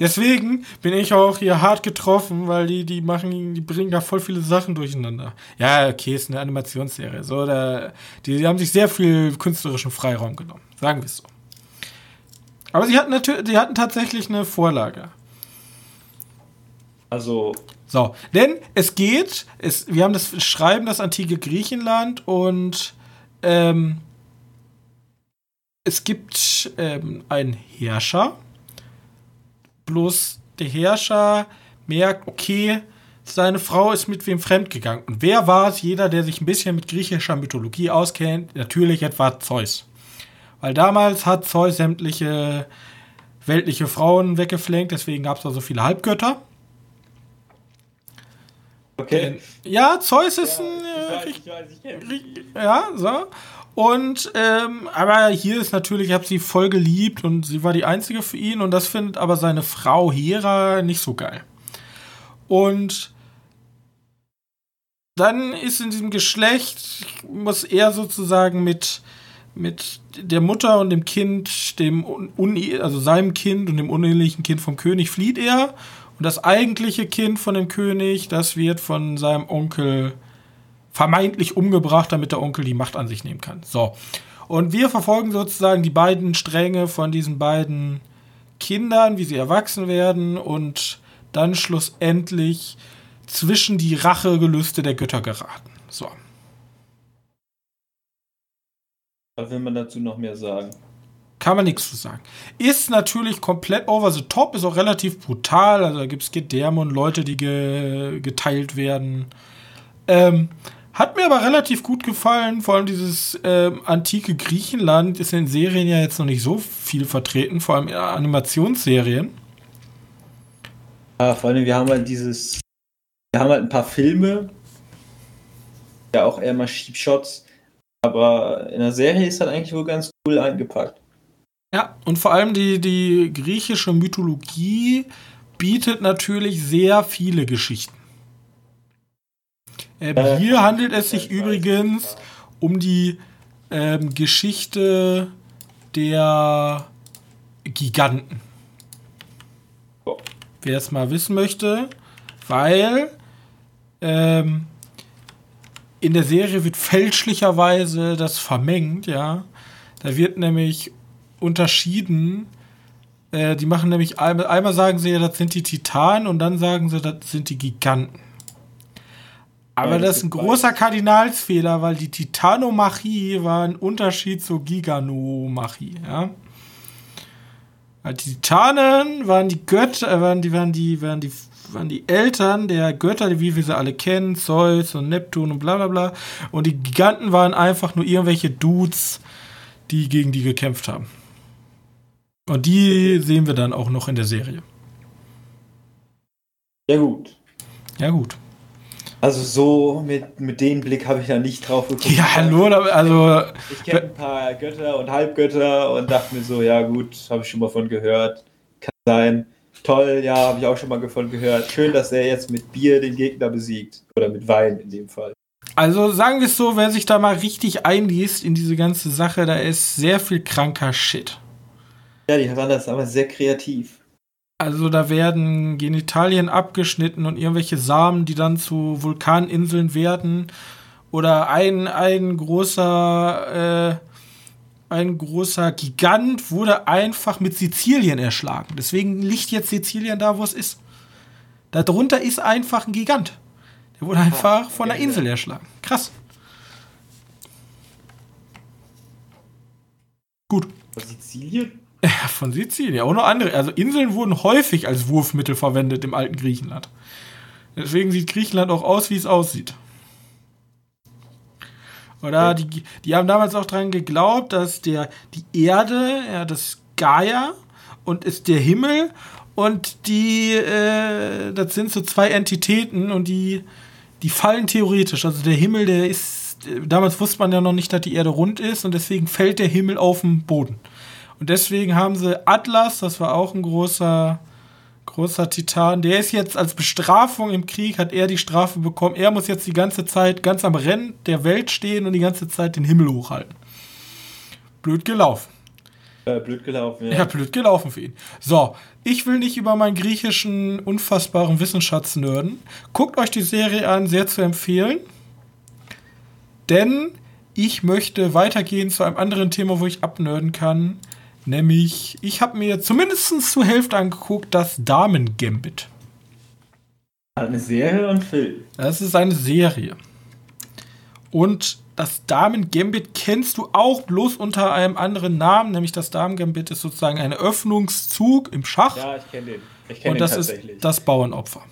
Deswegen bin ich auch hier hart getroffen, weil die, die machen, die bringen da voll viele Sachen durcheinander. Ja, okay, ist eine Animationsserie. So, da, die, die haben sich sehr viel künstlerischen Freiraum genommen. Sagen wir es so. Aber sie hatten natürlich, sie hatten tatsächlich eine Vorlage. Also. So, denn es geht, es, wir haben das Schreiben das antike Griechenland und ähm, es gibt ähm, einen Herrscher. Bloß der Herrscher merkt, okay, seine Frau ist mit wem fremdgegangen. Und wer war es? Jeder, der sich ein bisschen mit griechischer Mythologie auskennt, natürlich etwa Zeus. Weil damals hat Zeus sämtliche weltliche Frauen weggeflenkt, deswegen gab es da so viele Halbgötter. Okay. Ja, Zeus ist ja, ein. Ich weiß, ich weiß, ich ja, so. Und, ähm, aber hier ist natürlich, ich habe sie voll geliebt und sie war die einzige für ihn und das findet aber seine Frau Hera nicht so geil. Und dann ist in diesem Geschlecht, muss er sozusagen mit, mit der Mutter und dem Kind, dem, also seinem Kind und dem unehelichen Kind vom König flieht er und das eigentliche Kind von dem König, das wird von seinem Onkel vermeintlich umgebracht, damit der Onkel die Macht an sich nehmen kann. So. Und wir verfolgen sozusagen die beiden Stränge von diesen beiden Kindern, wie sie erwachsen werden und dann schlussendlich zwischen die Rachegelüste der Götter geraten. So. Was will man dazu noch mehr sagen? Kann man nichts zu sagen. Ist natürlich komplett over the top, ist auch relativ brutal. Also da gibt es Gedärme und Leute, die ge geteilt werden. Ähm, hat mir aber relativ gut gefallen. Vor allem dieses ähm, antike Griechenland ist in Serien ja jetzt noch nicht so viel vertreten, vor allem in Animationsserien. Ja, vor allem, wir haben halt dieses. Wir haben halt ein paar Filme. Ja, auch eher mal Cheap Shots. Aber in der Serie ist halt eigentlich wohl ganz cool eingepackt. Ja, und vor allem die, die griechische Mythologie bietet natürlich sehr viele Geschichten. Ähm, äh, hier handelt es sich übrigens um die ähm, Geschichte der Giganten. Oh. Wer es mal wissen möchte, weil ähm, in der Serie wird fälschlicherweise das vermengt, ja. Da wird nämlich unterschieden. Äh, die machen nämlich einmal, einmal sagen sie ja, das sind die Titanen und dann sagen sie, das sind die Giganten. Aber ja, das, das ist ein großer Kardinalsfehler, weil die Titanomachie war ein Unterschied zur Giganomachie, ja. Die Titanen waren die Götter, äh, waren die, waren die, waren die, waren die Eltern der Götter, wie wir sie alle kennen, Zeus und Neptun und bla bla bla. Und die Giganten waren einfach nur irgendwelche Dudes, die gegen die gekämpft haben. Und die sehen wir dann auch noch in der Serie. Ja, gut. Ja, gut. Also so mit, mit dem Blick habe ich da nicht drauf geguckt. Ja, hallo, also... Ich kenne ein paar Götter und Halbgötter und dachte mir so, ja gut, habe ich schon mal von gehört. Kann sein. Toll, ja, habe ich auch schon mal davon gehört. Schön, dass er jetzt mit Bier den Gegner besiegt. Oder mit Wein in dem Fall. Also sagen wir es so, wer sich da mal richtig einliest in diese ganze Sache, da ist sehr viel kranker Shit. Ja, die waren das aber sehr kreativ. Also da werden Genitalien abgeschnitten und irgendwelche Samen, die dann zu Vulkaninseln werden. Oder ein, ein großer, äh, ein großer Gigant wurde einfach mit Sizilien erschlagen. Deswegen liegt jetzt Sizilien da, wo es ist. Darunter ist einfach ein Gigant. Der wurde einfach von der Insel erschlagen. Krass. Gut. Sizilien? Ja, von Sizilien. Auch noch andere. Also Inseln wurden häufig als Wurfmittel verwendet im alten Griechenland. Deswegen sieht Griechenland auch aus, wie es aussieht. Oder die, die haben damals auch daran geglaubt, dass der, die Erde, ja, das Gaia und ist der Himmel und die, äh, das sind so zwei Entitäten und die, die fallen theoretisch. Also der Himmel, der ist, damals wusste man ja noch nicht, dass die Erde rund ist und deswegen fällt der Himmel auf den Boden. Und deswegen haben sie Atlas, das war auch ein großer, großer Titan. Der ist jetzt als Bestrafung im Krieg, hat er die Strafe bekommen. Er muss jetzt die ganze Zeit ganz am Rennen der Welt stehen und die ganze Zeit den Himmel hochhalten. Blöd gelaufen. Äh, blöd gelaufen, ja. Ja, blöd gelaufen für ihn. So, ich will nicht über meinen griechischen unfassbaren Wissensschatz nörden. Guckt euch die Serie an, sehr zu empfehlen. Denn ich möchte weitergehen zu einem anderen Thema, wo ich abnörden kann. Nämlich, ich habe mir zumindest zur Hälfte angeguckt, das Damen-Gambit. Eine Serie und Film. Das ist eine Serie. Und das Damen-Gambit kennst du auch bloß unter einem anderen Namen, nämlich das Damen-Gambit ist sozusagen ein Öffnungszug im Schach. Ja, ich kenne den. Ich kenn und das ist das Bauernopfer.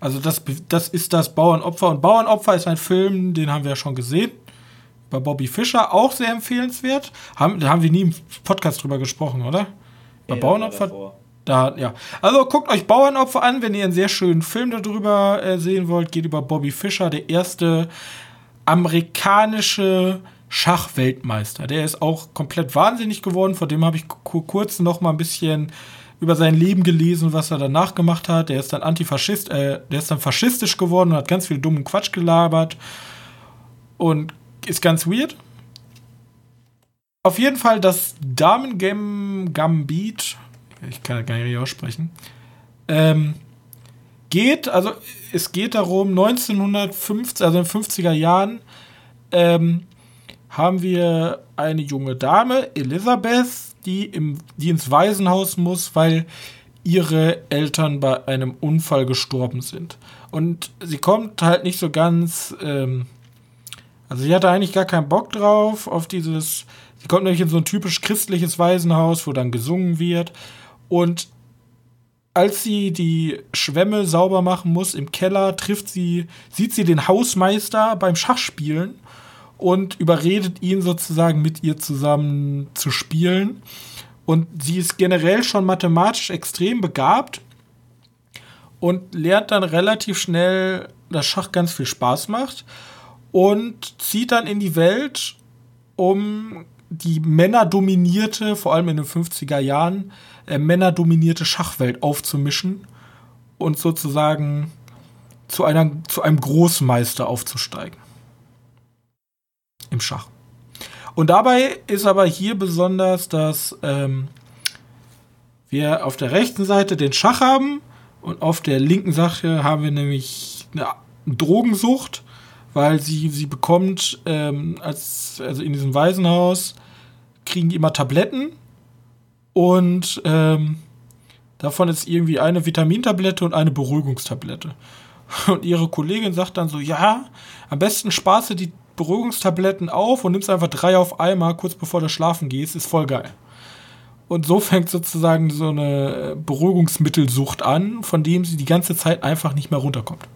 Also das, das ist das Bauernopfer. Und Bauernopfer ist ein Film, den haben wir ja schon gesehen bei Bobby Fischer auch sehr empfehlenswert. Haben, da haben wir nie im Podcast drüber gesprochen, oder? Bei nee, Bauernopfer. Da, ja. Also guckt euch Bauernopfer an, wenn ihr einen sehr schönen Film darüber äh, sehen wollt. Geht über Bobby Fischer, der erste amerikanische Schachweltmeister. Der ist auch komplett wahnsinnig geworden. Vor dem habe ich kurz noch mal ein bisschen über sein Leben gelesen, was er danach gemacht hat. Der ist dann Antifaschist, äh, der ist dann faschistisch geworden und hat ganz viel dummen Quatsch gelabert. Und ist ganz weird. Auf jeden Fall das Damen-Game Gambit, ich kann gar nicht aussprechen, ähm, geht, also es geht darum, 1950, also in den 50er Jahren, ähm, haben wir eine junge Dame, Elisabeth, die, im, die ins Waisenhaus muss, weil ihre Eltern bei einem Unfall gestorben sind. Und sie kommt halt nicht so ganz ähm, also sie hatte eigentlich gar keinen Bock drauf, auf dieses. Sie kommt nämlich in so ein typisch christliches Waisenhaus, wo dann gesungen wird. Und als sie die Schwämme sauber machen muss im Keller, trifft sie, sieht sie den Hausmeister beim Schachspielen und überredet ihn sozusagen mit ihr zusammen zu spielen. Und sie ist generell schon mathematisch extrem begabt und lernt dann relativ schnell, dass Schach ganz viel Spaß macht und zieht dann in die Welt, um die männerdominierte, vor allem in den 50er Jahren, äh, männerdominierte Schachwelt aufzumischen und sozusagen zu, einer, zu einem Großmeister aufzusteigen. Im Schach. Und dabei ist aber hier besonders, dass ähm, wir auf der rechten Seite den Schach haben und auf der linken Seite haben wir nämlich eine Drogensucht, weil sie, sie bekommt, ähm, als, also in diesem Waisenhaus, kriegen die immer Tabletten und ähm, davon ist irgendwie eine Vitamintablette und eine Beruhigungstablette. Und ihre Kollegin sagt dann so, ja, am besten sparst du die Beruhigungstabletten auf und nimmst einfach drei auf einmal, kurz bevor du schlafen gehst, ist voll geil. Und so fängt sozusagen so eine Beruhigungsmittelsucht an, von dem sie die ganze Zeit einfach nicht mehr runterkommt.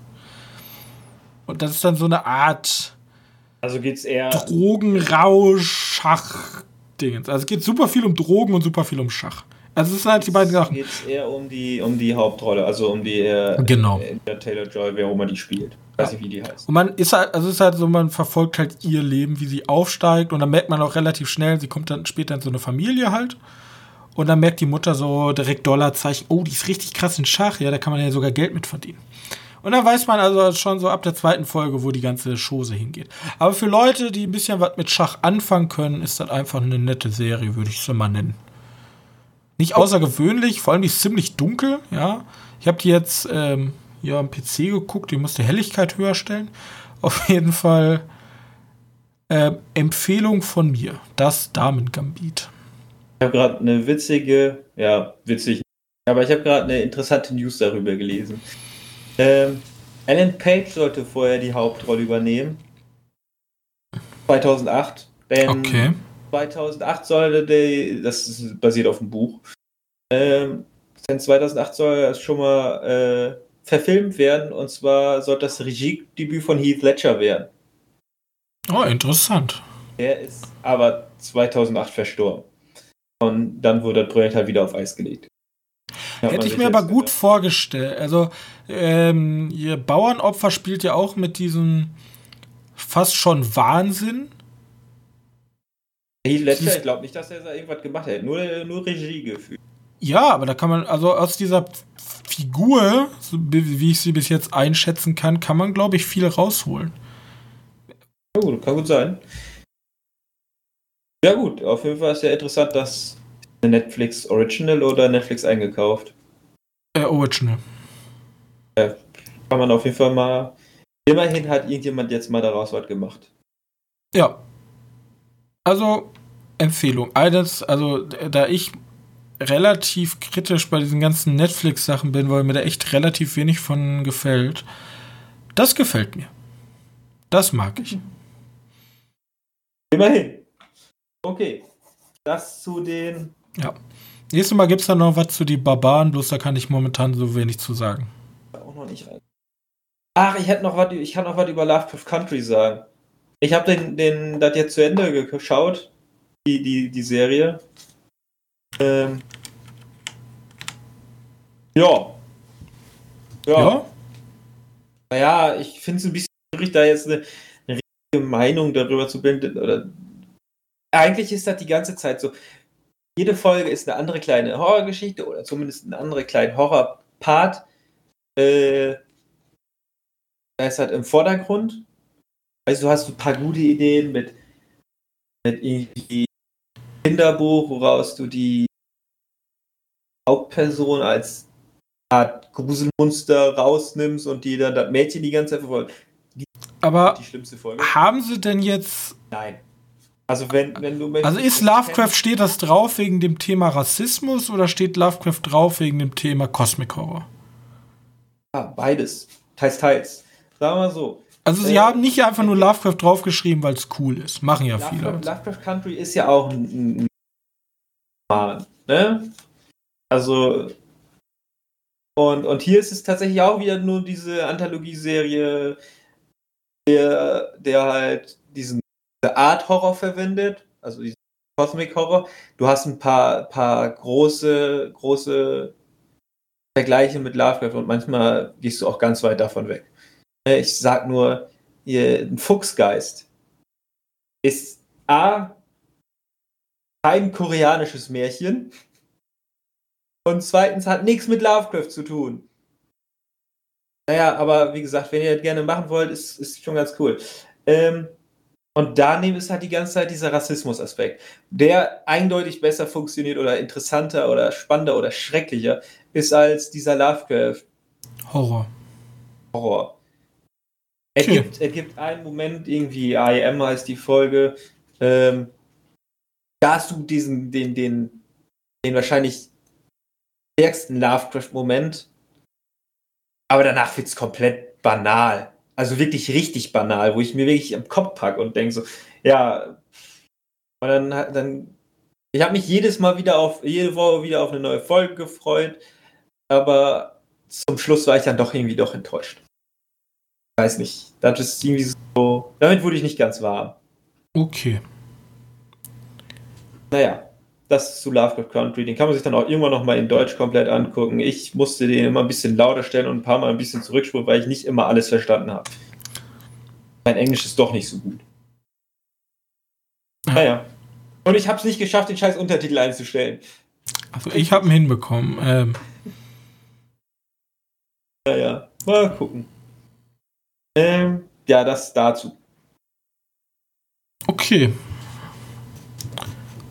Und das ist dann so eine Art Also geht's eher. Drogenrausch, Schach-Dingens. Also es geht super viel um Drogen und super viel um Schach. Also es sind halt die beiden Sachen. Geht's eher um die, um die Hauptrolle, also um die äh, Genau. äh, Taylor Joy, wer auch immer die spielt. Weiß nicht, wie die heißt. Und man ist halt, also es ist halt so, man verfolgt halt ihr Leben, wie sie aufsteigt und dann merkt man auch relativ schnell, sie kommt dann später in so eine Familie halt. Und dann merkt die Mutter so direkt Dollarzeichen, oh, die ist richtig krass in Schach, ja, da kann man ja sogar Geld mit verdienen. Und dann weiß man also schon so ab der zweiten Folge, wo die ganze Chose hingeht. Aber für Leute, die ein bisschen was mit Schach anfangen können, ist das einfach eine nette Serie, würde ich es mal nennen. Nicht außergewöhnlich, vor allem die ist ziemlich dunkel, ja. Ich habe die jetzt ähm, hier am PC geguckt, die musste Helligkeit höher stellen. Auf jeden Fall ähm, Empfehlung von mir, das Damen-Gambit. Ich habe gerade eine witzige, ja, witzig, aber ich habe gerade eine interessante News darüber gelesen. Ähm, Alan Page sollte vorher die Hauptrolle übernehmen. 2008. Denn Okay. 2008 sollte der, das ist basiert auf dem Buch, ähm, denn 2008 soll es schon mal äh, verfilmt werden und zwar soll das Regiedebüt von Heath Ledger werden. Oh, interessant. Der ist aber 2008 verstorben. Und dann wurde das Projekt halt wieder auf Eis gelegt. Hätte ich mir aber gut gedacht. vorgestellt. Also, ähm, ihr Bauernopfer spielt ja auch mit diesem fast schon Wahnsinn. Ledger, Dies- ich glaube nicht, dass er da irgendwas gemacht hätte. Nur, nur Regie gefühlt. Ja, aber da kann man, also aus dieser Figur, so wie ich sie bis jetzt einschätzen kann, kann man, glaube ich, viel rausholen. Ja, gut, kann gut sein. Ja, gut, auf jeden Fall ist ja interessant, dass Netflix Original oder Netflix eingekauft. Äh, Original. Kann man auf jeden Fall mal. Immerhin hat irgendjemand jetzt mal daraus was gemacht. Ja. Also, Empfehlung. Eines, also, da ich relativ kritisch bei diesen ganzen Netflix-Sachen bin, weil mir da echt relativ wenig von gefällt. Das gefällt mir. Das mag ich. Immerhin. Okay. Das zu den. Ja. Nächstes Mal gibt es dann noch was zu die Barbaren, bloß da kann ich momentan so wenig zu sagen. Noch nicht rein. Ach, ich hätte noch was, ich kann noch was über Lovecraft Country sagen. Ich habe den, den, das jetzt zu Ende geschaut, die, die, die Serie. Ähm. Ja. Ja. Ja? Naja, ich finde es ein bisschen schwierig, da jetzt eine, eine richtige Meinung darüber zu bilden. Oder eigentlich ist das die ganze Zeit so. Jede Folge ist eine andere kleine Horrorgeschichte oder zumindest ein anderer kleiner Horrorpart. Äh, da ist halt im Vordergrund. Also du hast ein paar gute Ideen mit, mit irgendwie Kinderbuch, woraus du die Hauptperson als Art Gruselmonster rausnimmst und die dann das Mädchen die ganze Zeit verfolgt. Aber Die schlimmste Folge? haben sie denn jetzt. Nein. Also wenn, wenn du Also ist Lovecraft, steht das drauf wegen dem Thema Rassismus oder steht Lovecraft drauf wegen dem Thema Cosmic Horror? Beides. Teils, teils. Sagen wir mal so. Also sie Äh, haben nicht einfach nur Lovecraft draufgeschrieben, weil es cool ist. Machen ja Lovecraft, viele. Lovecraft Country ist ja auch ein, Roman, ne? Also und, und hier ist es tatsächlich auch wieder nur diese Anthologieserie, der, der halt diesen diese Art Horror verwendet, also diesen Cosmic Horror. Du hast ein paar, paar große, große Vergleiche mit Lovecraft und manchmal gehst du auch ganz weit davon weg. Ne, Ich sag nur, ein Fuchsgeist ist A, kein koreanisches Märchen und zweitens hat nichts mit Lovecraft zu tun. Naja, aber wie gesagt, wenn ihr das gerne machen wollt, ist, ist schon ganz cool. Ähm, und daneben ist halt die ganze Zeit dieser Rassismus-Aspekt, der eindeutig besser funktioniert oder interessanter oder spannender oder schrecklicher ist als dieser Lovecraft Horror. Horror. Es, Okay. gibt, es gibt einen Moment, irgendwie IM heißt die Folge, ähm, da hast du diesen, den, den, den wahrscheinlich stärksten Lovecraft-Moment, aber danach wird es komplett banal. Also wirklich richtig banal, wo ich mir wirklich am Kopf packe und denke so, ja, und dann, dann ich habe mich jedes Mal wieder auf, jede Woche wieder auf eine neue Folge gefreut, aber zum Schluss war ich dann doch irgendwie doch enttäuscht. Weiß nicht. Das ist irgendwie so. Damit wurde ich nicht ganz warm. Okay. Naja, das ist zu Lovecraft Country. Den kann man sich dann auch irgendwann noch mal in Deutsch komplett angucken. Ich musste den immer ein bisschen lauter stellen und ein paar Mal ein bisschen zurückspulen, weil ich nicht immer alles verstanden habe. Mein Englisch ist doch nicht so gut. Naja. Und ich habe es nicht geschafft, den scheiß Untertitel einzustellen. Also ich habe ihn hinbekommen. Ähm, Naja, mal gucken. Ähm, ja, das dazu. okay.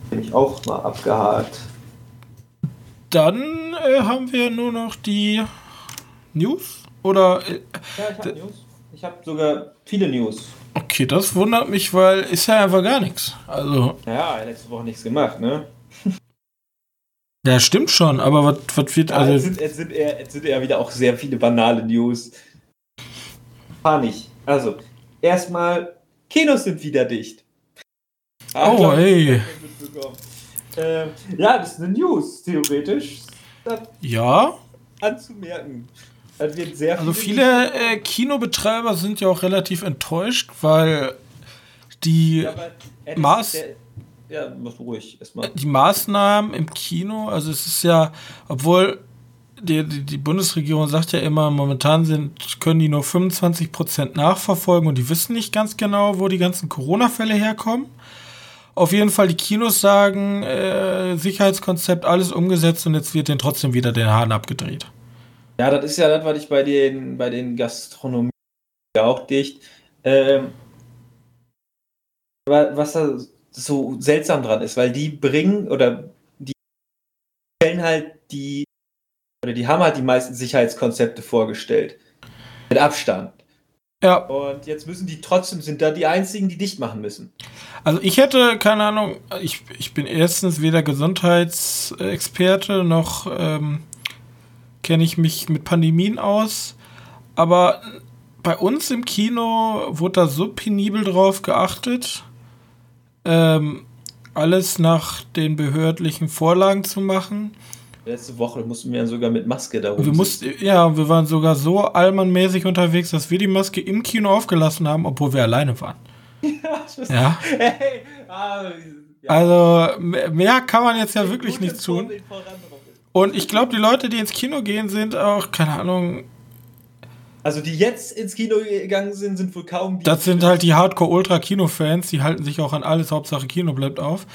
Bin ich auch mal abgehakt. Dann äh, haben wir nur noch die News. Oder. Äh, Ja, ich habe News. Ich habe sogar viele News. okay, das wundert mich, weil ist ja einfach gar nichts. Also. Naja, letzte Woche nichts gemacht, ne? Ja, stimmt schon, aber was, was wird. Ja, es, Also. sind, es, sind eher, es sind eher wieder auch sehr viele banale News. Nicht. Also, erstmal, Kinos sind wieder dicht. Ah, Oh, glaub ey. Ähm, ja, das ist eine News, theoretisch. Das Ja. anzumerken. Das wird sehr Also viele äh, Kinobetreiber sind ja auch relativ enttäuscht, weil die. Ja, Maß- der- Ja, mach ruhig erstmal. die Maßnahmen im Kino, also es ist ja, obwohl die, die, die Bundesregierung sagt ja immer, momentan sind, können die nur 25% nachverfolgen und die wissen nicht ganz genau, wo die ganzen Corona-Fälle herkommen. Auf jeden Fall, die Kinos sagen, äh, Sicherheitskonzept, alles umgesetzt und jetzt wird denen trotzdem wieder den Hahn abgedreht. Ja, das ist ja das, was ich bei den, bei den Gastronomien ja auch dicht. Ähm, wa- was da so seltsam dran ist, weil die bringen oder die stellen halt die oder die haben halt die meisten Sicherheitskonzepte vorgestellt. Mit Abstand. Ja, Und jetzt müssen die trotzdem, sind da die einzigen, die dicht machen müssen. Also ich hätte, keine Ahnung, ich, ich bin erstens weder Gesundheitsexperte noch ähm, kenne ich mich mit Pandemien aus. Aber bei uns im Kino wurde da so penibel drauf geachtet, ähm, alles nach den behördlichen Vorlagen zu machen. Letzte Woche mussten wir sogar mit Maske da Und wir mussten, ja, wir waren sogar so allmannmäßig unterwegs, dass wir die Maske im Kino aufgelassen haben, obwohl wir alleine waren. Ja. Hey, ah, ja. Also mehr kann man jetzt ja wirklich nicht tun. Und ich glaube, die Leute, die ins Kino gehen, sind auch, keine Ahnung, Also die jetzt ins Kino gegangen sind, sind wohl kaum die. das sind halt die Hardcore-Ultra-Kino-Fans, die halten sich auch an alles, Hauptsache Kino bleibt auf.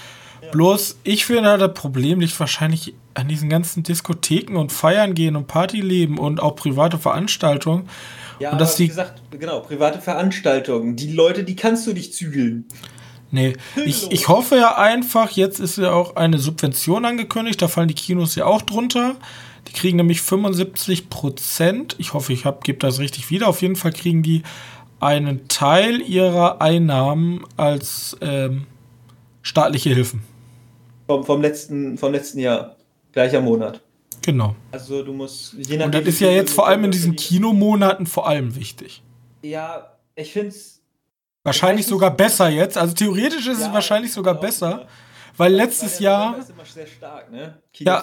Bloß, ich finde halt, das Problem liegt wahrscheinlich an diesen ganzen Diskotheken und Feiern gehen und Partyleben und auch private Veranstaltungen. ja, und dass aber wie die- gesagt, genau, private Veranstaltungen. Die Leute, die kannst du nicht zügeln. Nee, ich, ich hoffe ja einfach, jetzt ist ja auch eine Subvention angekündigt, da fallen die Kinos ja auch drunter. Die kriegen nämlich 75 Prozent. Ich hoffe, ich gebe das richtig wieder. Auf jeden Fall kriegen die einen Teil ihrer Einnahmen als ähm, staatliche Hilfen. Vom, vom, letzten, vom letzten Jahr. Gleicher Monat. Genau. Also du musst. Je Und nachdem, das ist ja jetzt vor allem in diesen. Kinomonaten vor allem wichtig. Ja, ich finde es. Wahrscheinlich sogar besser jetzt. Also theoretisch ist es wahrscheinlich sogar besser, weil letztes Jahr. ist immer sehr stark, ne? Ja.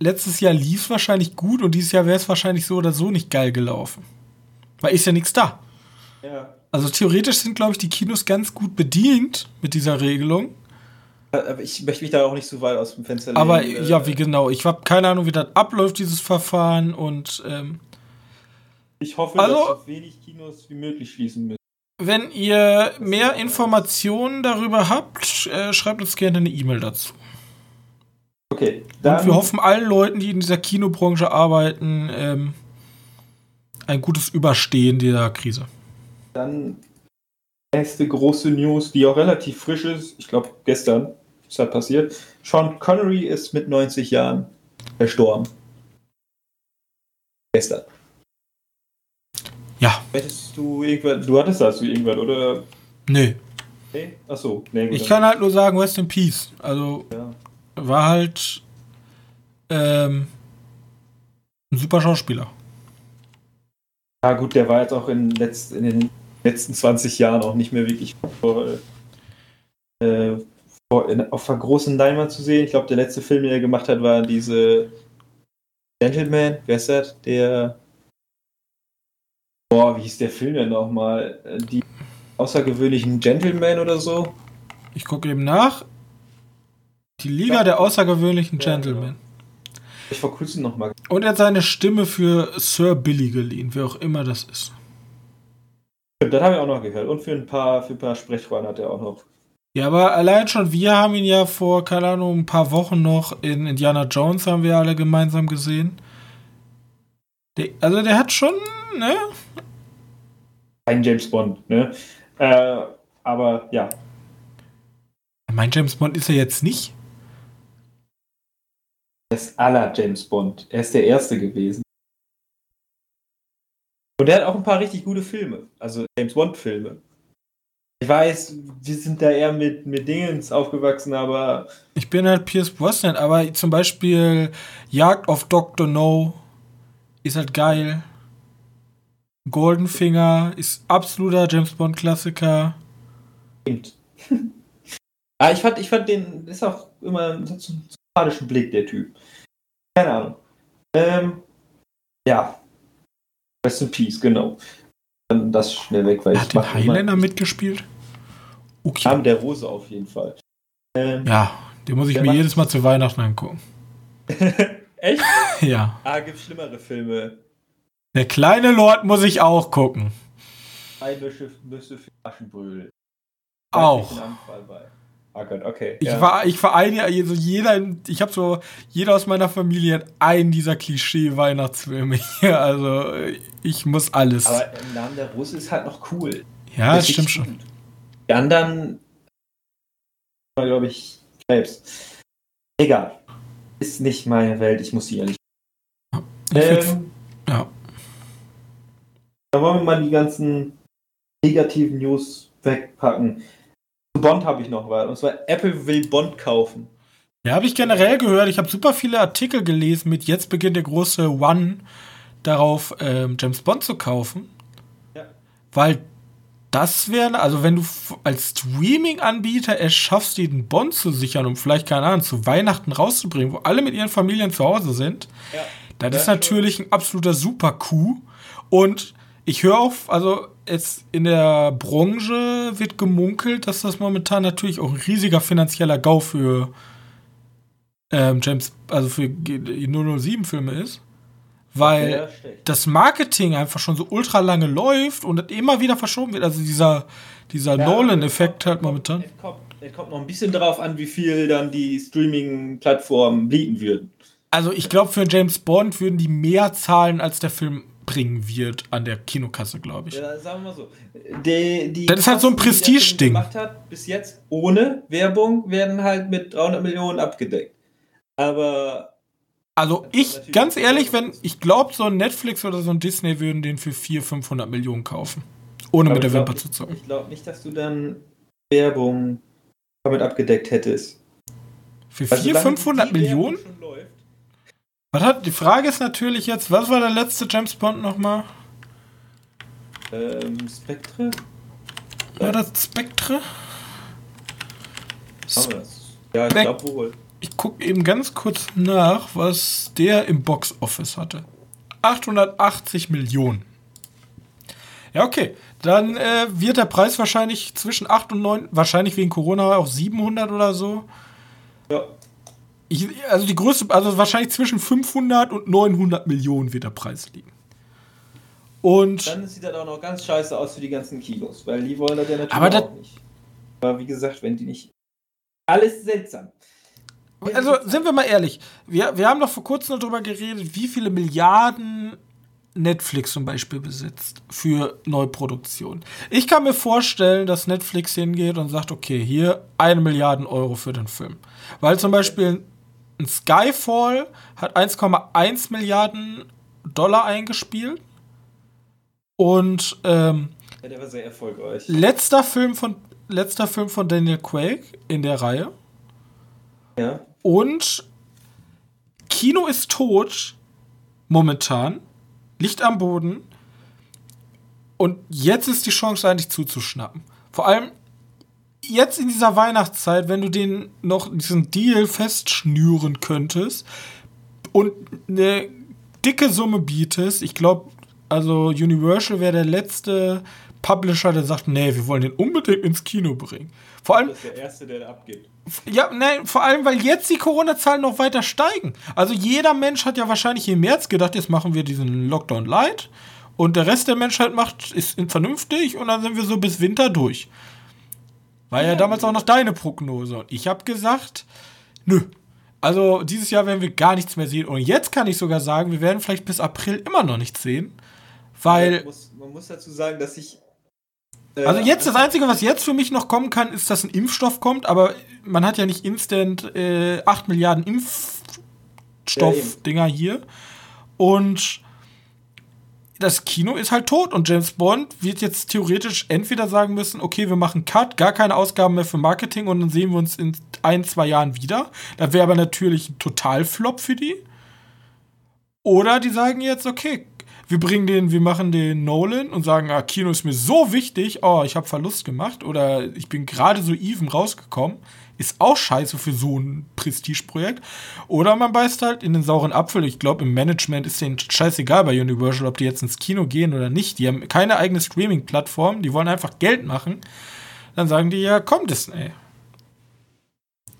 Letztes Jahr lief es wahrscheinlich gut und dieses Jahr wäre es wahrscheinlich so oder so nicht geil gelaufen. Weil ist ja nichts da. Ja. Also theoretisch sind, glaube ich, die Kinos ganz gut bedient mit dieser Regelung. Aber ich möchte mich da auch nicht so weit aus dem Fenster legen. Aber äh, ja, wie genau. Ich habe keine Ahnung, wie das abläuft, dieses Verfahren. Und ähm, Ich hoffe, Also- dass so wenig Kinos wie möglich schließen müssen. Wenn ihr mehr Informationen darüber habt, äh, schreibt uns gerne eine E-Mail dazu. Okay, Und dann wir hoffen allen Leuten, die in dieser Kinobranche arbeiten, ähm, ein gutes Überstehen dieser Krise. Dann nächste große News, die auch relativ frisch ist. Ich glaube, gestern ist das passiert. Sean Connery ist mit 90 Jahren verstorben. Gestern. Ja. Hättest du irgendwas, du hattest das wie irgendwas, oder? Nee. Nee? Achso, nee, Ich kann halt nur sagen, Rest in Peace. Also Ja. war halt ähm, ein super Schauspieler. Ja, gut, der war jetzt auch in, letzt, in den letzten 20 Jahren auch nicht mehr wirklich vor, äh, vor, in, auf einer großen Leinwand zu sehen. Ich glaube, der letzte Film, den er gemacht hat, war diese Gentleman. Wer ist das? Der. Boah, wie hieß der Film denn nochmal? Äh, Die außergewöhnlichen Gentleman oder so? Ich gucke eben nach. Die Liga der außergewöhnlichen Ja, Gentlemen. Ich vor kurzem nochmal. Und er hat seine Stimme für Sir Billy geliehen, wer auch immer das ist. Das habe ich auch noch gehört. Und für ein paar, für ein paar Sprechrollen hat er auch noch. Ja, aber allein schon, wir haben ihn ja vor, keine Ahnung, ein paar Wochen noch in Indiana Jones haben wir alle gemeinsam gesehen. Der, also der hat schon, ne? Ein James Bond, ne? Äh, aber ja, Mein James Bond ist er jetzt nicht. Das aller James Bond. Er ist der Erste gewesen. Und er hat auch ein paar richtig gute Filme. Also James Bond-Filme. Ich weiß, wir sind da eher mit, mit Dingens aufgewachsen, aber Ich bin halt Pierce Brosnan, aber zum Beispiel Jagd auf Dr. No ist halt geil. Goldenfinger ist absoluter James Bond Klassiker. stimmt. ah, ich fand, ich fand den, ist auch immer so einen sympathischen Blick, der Typ. Keine Ahnung. Ähm, ja. Rest in Peace, genau. Dann das schnell weg, weil Hat ich den Highlander mitgespielt? Okay. Name der Rose auf jeden Fall. Ähm, Ja, den muss ich mir jedes Mal zu Weihnachten angucken. Echt? Ja. Ah, gibt schlimmere Filme. Der kleine Lord muss ich auch gucken. Nüsse für Aschenbrödel. Auch. Ah Gott, okay. Ich ja. war, ich vereine also jeder, ich habe so, jeder aus meiner Familie hat einen dieser Klischee-Weihnachtsfilme hier. Also ich muss alles. Aber im Namen der Rose ist halt noch cool. ja, das stimmt schon. Die anderen, glaube ich, Krebs. Egal. Ist nicht meine Welt, ich muss sie ehrlich. Ich Ähm. Dann wollen wir mal die ganzen negativen News wegpacken. Bond habe ich noch was. Und zwar Apple will Bond kaufen. Ja, habe ich generell gehört. Ich habe super viele Artikel gelesen mit jetzt beginnt der große One darauf, ähm, James Bond zu kaufen. Ja. Weil das wäre, also wenn du als Streaming-Anbieter es schaffst, den Bond zu sichern, um vielleicht, keine Ahnung, zu Weihnachten rauszubringen, wo alle mit ihren Familien zu Hause sind, Ja. das Ja, ist natürlich ein absoluter Super-Coup. Und ich höre auch, also es in der Branche wird gemunkelt, dass das momentan natürlich auch ein riesiger finanzieller GAU für ähm, James, also für G- die 007-Filme ist. Weil schlecht. das Marketing einfach schon so ultra lange läuft und immer wieder verschoben wird. Also dieser, dieser Ja, Nolan-Effekt halt momentan. Es kommt, es kommt noch ein bisschen drauf an, wie viel dann die Streaming-Plattformen bieten würden. Also ich glaube, für James Bond würden die mehr zahlen, als der Film bringen wird an der Kinokasse, glaube ich. Ja, sagen wir mal so. Die, die Das ist halt so ein Prestigeding. gemacht hat bis jetzt ohne Werbung werden halt mit 300 Millionen abgedeckt. Aber Also ich, ganz ehrlich, wenn ich glaube, so ein Netflix oder so ein Disney würden den für 400, 500 Millionen kaufen. Ohne mit der Wimper zu zucken. ich glaube nicht, dass du dann Werbung damit abgedeckt hättest. Für Weil 400, solange 500 die Werbung Millionen? läuft, Was hat, die Frage ist natürlich jetzt, was war der letzte James Bond nochmal? ähm, Spectre? War das Spectre? Das? Ja, ich glaube wohl. Ich gucke eben ganz kurz nach, was der im Box Office hatte. 880 Millionen. Ja, okay. Dann äh, wird der Preis wahrscheinlich zwischen 8 und 9, wahrscheinlich wegen Corona auf 700 oder so. Ja. Ich, also die größte, also wahrscheinlich zwischen 500 und 900 Millionen wird der Preis liegen. Und Dann sieht das auch noch ganz scheiße aus für die ganzen Kinos, weil die wollen das ja natürlich Aber das- auch nicht. Aber wie gesagt, wenn die nicht. Alles seltsam. also sind wir mal ehrlich, wir, wir haben doch vor kurzem darüber geredet, wie viele Milliarden Netflix zum Beispiel besitzt für Neuproduktion. Ich kann mir vorstellen, dass Netflix hingeht und sagt, okay, hier eine Milliarde Euro für den Film. Weil zum Beispiel ein Skyfall hat 1,1 Milliarden Dollar eingespielt. Und ähm, Ja, der war sehr erfolgreich. letzter Film von letzter Film von Daniel Craig in der Reihe. Ja. Und Kino ist tot momentan, Licht am Boden. Und jetzt ist die Chance eigentlich zuzuschnappen. Vor allem jetzt in dieser Weihnachtszeit, wenn du den noch diesen Deal festschnüren könntest und eine dicke Summe bietest, ich glaube, also Universal wäre der letzte Publisher, der sagt, nee, wir wollen den unbedingt ins Kino bringen. Vor allem, ist der Erste, der da abgibt. ja, nein, vor allem, weil jetzt die Corona-Zahlen noch weiter steigen. Also jeder Mensch hat ja wahrscheinlich im März gedacht, jetzt machen wir diesen Lockdown light und der Rest der Menschheit macht ist vernünftig und dann sind wir so bis Winter durch. War ja damals auch noch deine Prognose und ich habe gesagt, nö. Also dieses Jahr werden wir gar nichts mehr sehen und jetzt kann ich sogar sagen, wir werden vielleicht bis April immer noch nichts sehen, weil man, muss, man muss dazu sagen, dass ich. äh, also jetzt das Einzige, was jetzt für mich noch kommen kann, ist, dass ein Impfstoff kommt, aber man hat ja nicht instant äh, 8 Milliarden Impfstoffdinger hier. Und das Kino ist halt tot und James Bond wird jetzt theoretisch entweder sagen müssen, okay, wir machen Cut, gar keine Ausgaben mehr für Marketing und dann sehen wir uns in ein, zwei Jahren wieder. Das wäre aber natürlich ein Totalflop für die. Oder die sagen jetzt, okay, wir bringen den, wir machen den Nolan und sagen, ah, Kino ist mir so wichtig, oh, ich habe Verlust gemacht oder ich bin gerade so even rausgekommen. Ist auch scheiße für so ein Prestigeprojekt. Oder man beißt halt in den sauren Apfel. Ich glaube, im Management ist denen scheißegal bei Universal, ob die jetzt ins Kino gehen oder nicht. Die haben keine eigene Streaming-Plattform, die wollen einfach Geld machen. Dann sagen die, ja, komm, Disney.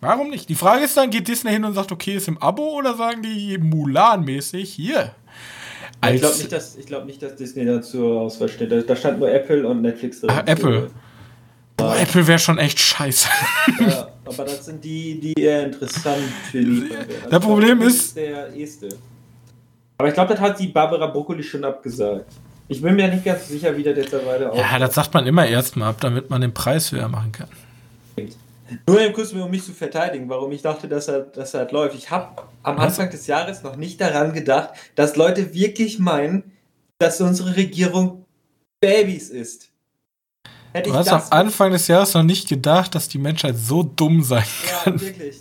Warum nicht? Die Frage ist dann, geht Disney hin und sagt, okay, ist im Abo oder sagen die Mulan-mäßig, hier. Ich glaube Als- nicht, dass, ich glaub nicht, dass Disney dazu Auswahl steht. Da, stand nur Apple und Netflix drin. Ah, Apple. Boah, Apple wäre schon echt scheiße. Ja, aber das sind die, die eher interessant für die. Der Problem Apple ist- der erste. Aber ich glaube, das hat die Barbara Broccoli schon abgesagt. Ich bin mir nicht ganz sicher, wie das jetzt dabei auch. Ja, das sagt man immer erstmal ab, damit man den Preis höher machen kann. Nur eben kurz, um mich zu verteidigen, warum ich dachte, dass er, dass er halt läuft. Ich habe am Was? Anfang des Jahres noch nicht daran gedacht, dass Leute wirklich meinen, dass unsere Regierung Babys ist. Hätte Du hast am Anfang des Jahres noch nicht gedacht, dass die Menschheit so dumm sein Ja, kann. wirklich.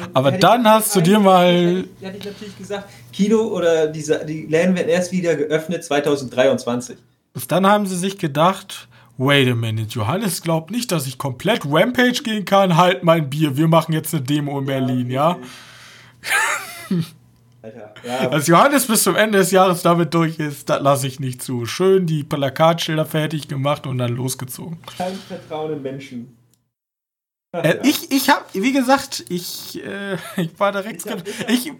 Und Aber dann hast du dir mal- Hätte ich, hätte ich natürlich gesagt, Kino oder diese, die Läden werden erst wieder geöffnet 2023. Bis dann haben sie sich gedacht, wait a minute, Johannes glaubt nicht, dass ich komplett Rampage gehen kann. Halt mein Bier, wir machen jetzt eine Demo in Berlin, ja? Alter, ja, Als Johannes bis zum Ende des Jahres damit durch ist, das lasse ich nicht zu. Schön die Plakatschilder fertig gemacht und dann losgezogen. kein Vertrauen in Menschen. Äh, ich, ich hab, wie gesagt, ich, äh, ich war direkt skeptisch. ich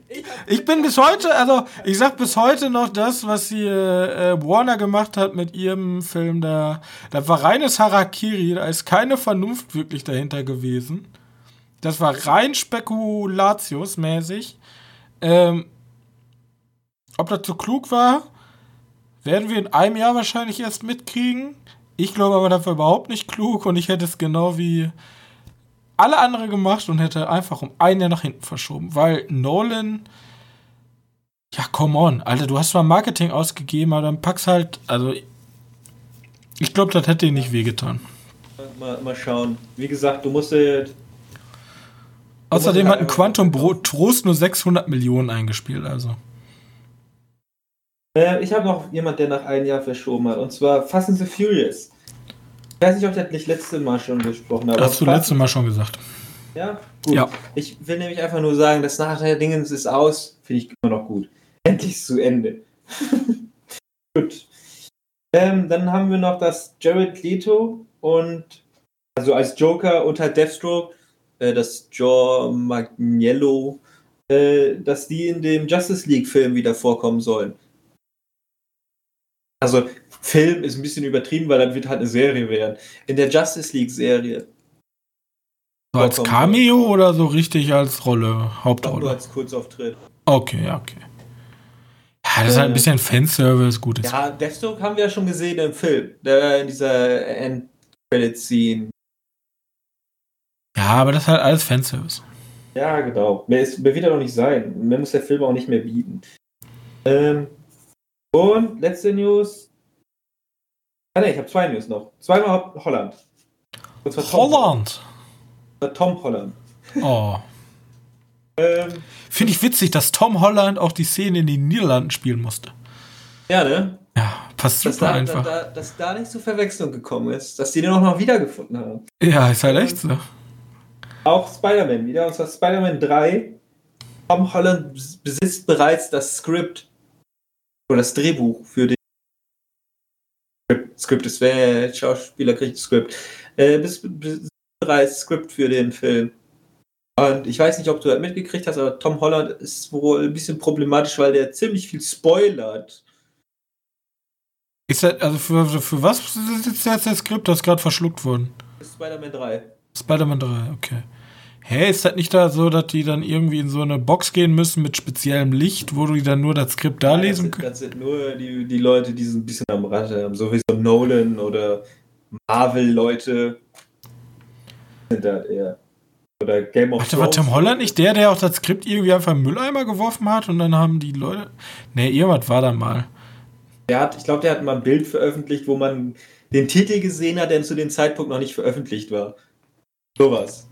Ich, bin bis heute, also ich sag bis heute noch das, was hier äh, Warner gemacht hat mit ihrem Film da. Das war reines Harakiri, da ist keine Vernunft wirklich dahinter gewesen. Das war rein Spekulatius-mäßig. Ähm, ob das so klug war, werden wir in einem Jahr wahrscheinlich erst mitkriegen. Ich glaube aber, das war überhaupt nicht klug und ich hätte es genau wie alle andere gemacht und hätte einfach um ein Jahr nach hinten verschoben, weil Nolan, ja, come on, Alter, du hast zwar Marketing ausgegeben, aber dann packst halt, also, ich glaube, das hätte ihm nicht wehgetan. Mal, mal schauen. Wie gesagt, du musst äh, Außerdem hat ein Quantum Trost nur 600 Millionen eingespielt, also. Äh, ich habe noch jemand, der nach einem Jahr verschoben hat. Und zwar Fast and the Furious. Ich weiß nicht, ob ich das nicht letzte Mal schon gesprochen habe. Hast du letztes Mal schon gesagt. Ja, gut. Ja. Ich will nämlich einfach nur sagen, das nachher Dingens ist aus, finde ich immer noch gut. Endlich ist zu Ende. gut. Ähm, dann haben wir noch das Jared Leto und also als Joker unter Deathstroke, äh, das Joe Magniello, äh, dass die in dem Justice League Film wieder vorkommen sollen. Also Film ist ein bisschen übertrieben, weil dann wird halt eine Serie werden. In der Justice League Serie So als. Cameo oder so richtig als Rolle, Auch nur Hauptrolle? als Kurzauftritt. Okay, ja, okay. Ja, das ist halt ein bisschen Fanservice, gut. Ja, Deathstroke haben wir ja schon gesehen im Film. Der, in dieser End-Credit-Scene. ja, aber das ist halt alles Fanservice. Ja, genau. Mehr, ist, mehr wird er noch nicht sein. Mehr muss der Film auch nicht mehr bieten. Ähm, und letzte News. Ah ne, ich habe zwei News noch. Zweimal Holland. Und zwar Tom Holland. Holland. Tom Holland. Oh. ähm, Finde ich witzig, dass Tom Holland auch die Szene in den Niederlanden spielen musste. Ja, ne? Ja, passt super da, einfach. Da, da, dass da nicht zur Verwechslung gekommen ist, dass die den auch noch wiedergefunden haben. Ja, ist halt echt so. Auch Spider-Man wieder, und zwar Spider-Man 3. Tom Holland besitzt bereits das Skript oder das Drehbuch für den Skript, das wäre Schauspieler kriegt Skript. Äh, besitzt bereits Skript für den Film. Und ich weiß nicht, ob du das mitgekriegt hast, aber Tom Holland ist wohl ein bisschen problematisch, weil der ziemlich viel spoilert. Ist das, also für, für was ist jetzt das Skript? Das ist gerade verschluckt worden. Spider-Man 3. Spider-Man 3, okay. Hä, ist das nicht da so, dass die dann irgendwie in so eine Box gehen müssen mit speziellem Licht, wo du dann nur das Skript da Nein, lesen kannst? Das sind nur die, die Leute, die sind ein bisschen am Rand haben, so wie so Nolan oder Marvel-Leute. Sind eher. Oder Game of Warte, war Tim Holland nicht der, der auch das Skript irgendwie einfach im Mülleimer geworfen hat und dann haben die Leute. Ne, irgendwas war da mal. Der hat, ich glaube, der hat mal ein Bild veröffentlicht, wo man den Titel gesehen hat, der zu dem Zeitpunkt noch nicht veröffentlicht war. Sowas.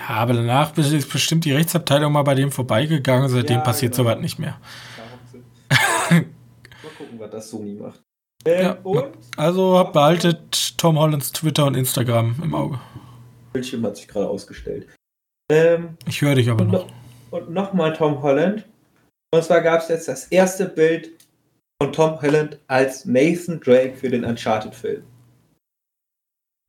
Ja, aber danach ist bestimmt die Rechtsabteilung mal bei dem vorbeigegangen, seitdem ja, passiert genau. sowas nicht mehr. mal gucken, was das Sony macht. Ähm, ja, also behaltet Tom Hollands Twitter und Instagram im Auge. Bildschirm hat sich gerade ausgestellt. Ähm, ich höre dich aber noch. Und nochmal Tom Holland. Und zwar gab es jetzt das erste Bild von Tom Holland als Nathan Drake für den Uncharted-Film.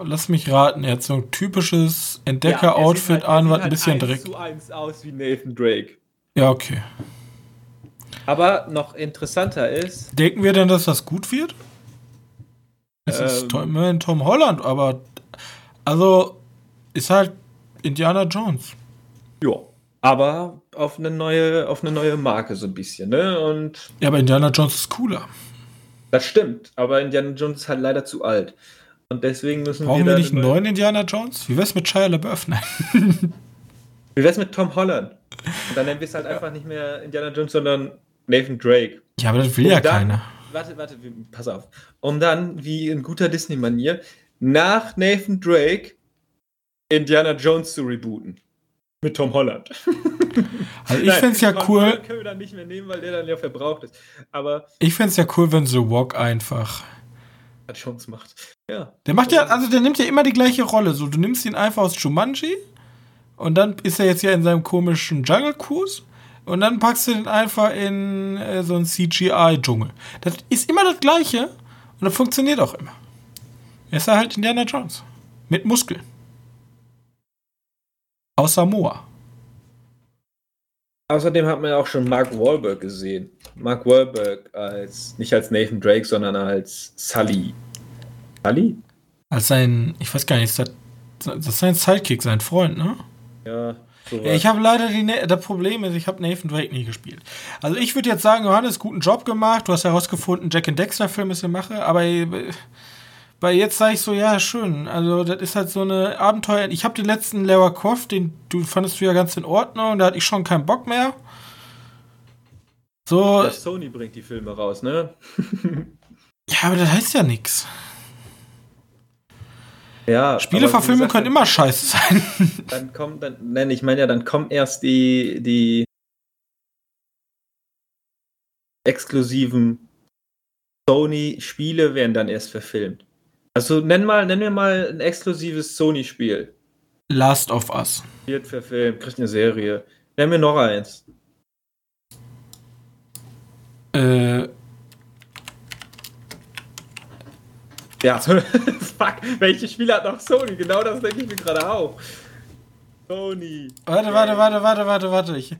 Lass mich raten, er hat so ein typisches Entdecker-Outfit ja, an, was ein halt bisschen Dreck. zu eins aus wie Nathan Drake. Ja, okay. Aber noch interessanter ist. Denken wir denn, dass das gut wird? Es ähm, ist Tom, Tom Holland, aber also ist halt Indiana Jones. Ja. Aber auf eine neue, auf eine neue Marke so ein bisschen, ne? Und ja, aber Indiana Jones ist cooler. Das stimmt, aber Indiana Jones ist halt leider zu alt. Und deswegen müssen Brauchen wir. wir nicht einen neuen Indiana Jones? Wie wär's mit Shia LaBeouf? Nein. Wie wär's mit Tom Holland? Und dann nennen wir es halt einfach nicht mehr Indiana Jones, sondern Nathan Drake. Ja, aber das will Und ja dann, keiner. Warte, warte, pass auf. Um dann, wie in guter Disney-Manier, nach Nathan Drake Indiana Jones zu rebooten. Mit Tom Holland. Also ich fände es ja cool. Holland können wir dann nicht mehr nehmen, weil der dann ja verbraucht ist. Aber. Ich fände es ja cool, wenn The Walk einfach. Jones macht. Ja. Der macht ja, also der nimmt ja immer die gleiche Rolle. So, du nimmst ihn einfach aus Jumanji und dann ist er jetzt ja in seinem komischen Jungle Cruise und dann packst du den einfach in äh, so einen CGI-Dschungel. Das ist immer das Gleiche und das funktioniert auch immer. Er ist halt Indiana Jones. Mit Muskeln. Aus Samoa. Außerdem hat man ja auch schon Mark Wahlberg gesehen. Mark Wahlberg als, nicht als Nathan Drake, sondern als Sully. Sully? Als sein, ich weiß gar nicht, das, das ist sein Sidekick, sein Freund, ne? Ja. Sowas. Ich habe leider die, das Problem ist, ich habe Nathan Drake nie gespielt. Also ich würde jetzt sagen, Johannes, guten Job gemacht. Du hast herausgefunden, Jack and Dexter Film ist eine Mache, aber äh, weil jetzt sage ich so, ja, schön. Also, das ist halt so eine Abenteuer. Ich habe den letzten Lara Croft, den du fandest du ja ganz in Ordnung, da hatte ich schon keinen Bock mehr. So. Ja, Sony bringt die Filme raus, ne? ja, aber das heißt ja nichts. Ja, Spieleverfilmungen können immer scheiße sein. Dann kommt, dann, nein, ich meine ja, dann kommen erst die, die exklusiven Sony-Spiele werden dann erst verfilmt. Also nenn mal, nenn mir mal ein exklusives Sony-Spiel. Last of Us. Wird verfilmt, kriegt eine Serie. Nenn mir noch eins. Äh. Ja, fuck, welches Spiel hat noch Sony? Genau das denke ich mir gerade auch. Sony. Warte, warte, warte, warte, warte, warte. Ich,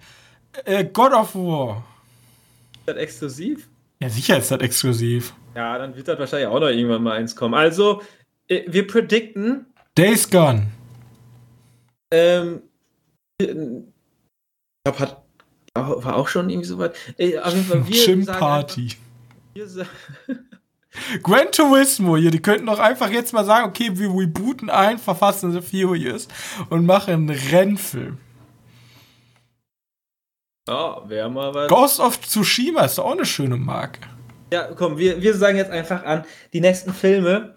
äh, God of War. Ist das exklusiv? Ja, sicher ist das exklusiv. Ja, dann wird das wahrscheinlich auch noch irgendwann mal eins kommen. Also, äh, wir predikten. Days Gone. Ähm. Ich glaube, hat. War auch schon irgendwie so weit. Äh, auf jeden Fall, wir Gym Party. Einfach, Gran Turismo hier, die könnten doch einfach jetzt mal sagen, okay, wir rebooten ein, verfassen The Furious und machen einen Rennfilm. Ja, wäre mal was. Ghost of Tsushima ist auch eine schöne Marke. Ja, komm, wir, wir sagen jetzt einfach an, die nächsten Filme.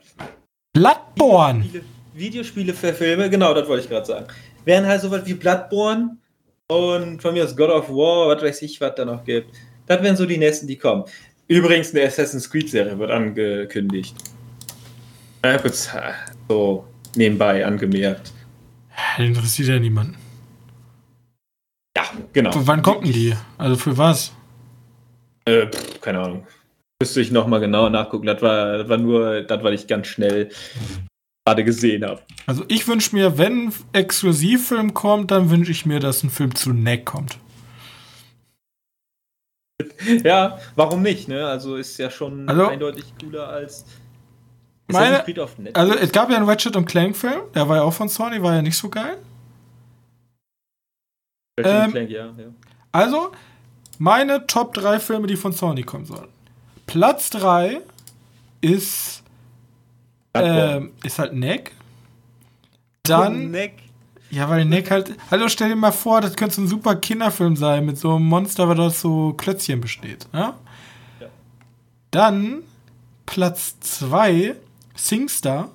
Bloodborne! Videospiele, für Filme, genau, das wollte ich gerade sagen. Wären halt so was wie Bloodborne und von mir aus God of War, was weiß ich, was da noch gibt. Das wären so die nächsten, die kommen. Übrigens, eine Assassin's Creed-Serie wird angekündigt. Ja, kurz so nebenbei angemerkt. Interessiert ja niemanden. Ja, genau. Für wann kommt denn die? Also für was? Äh, pff, keine Ahnung. Müsste ich nochmal genau nachgucken. Das war, das war nur, das, was ich ganz schnell gerade gesehen habe. Also ich wünsche mir, wenn ein Exklusivfilm kommt, dann wünsche ich mir, dass ein Film zu Neck kommt. ja, warum nicht, ne? Also ist ja schon Also- eindeutig cooler als Meine-. Also es gab ja einen Ratchet und Clank Film, der war ja auch von Sony, war ja nicht so geil. Ratchet ähm, Clank, ja, ja. Also, meine Top 3 Filme, die von Sony kommen sollen. Platz 3 ist, ähm, ist halt Neck. Dann, Neck. Ja, weil Neck halt, hallo, stell dir mal vor, das könnte so ein super Kinderfilm sein mit so einem Monster, was aus so Klötzchen besteht. Ja? Ja. Dann Platz 2, Singstar.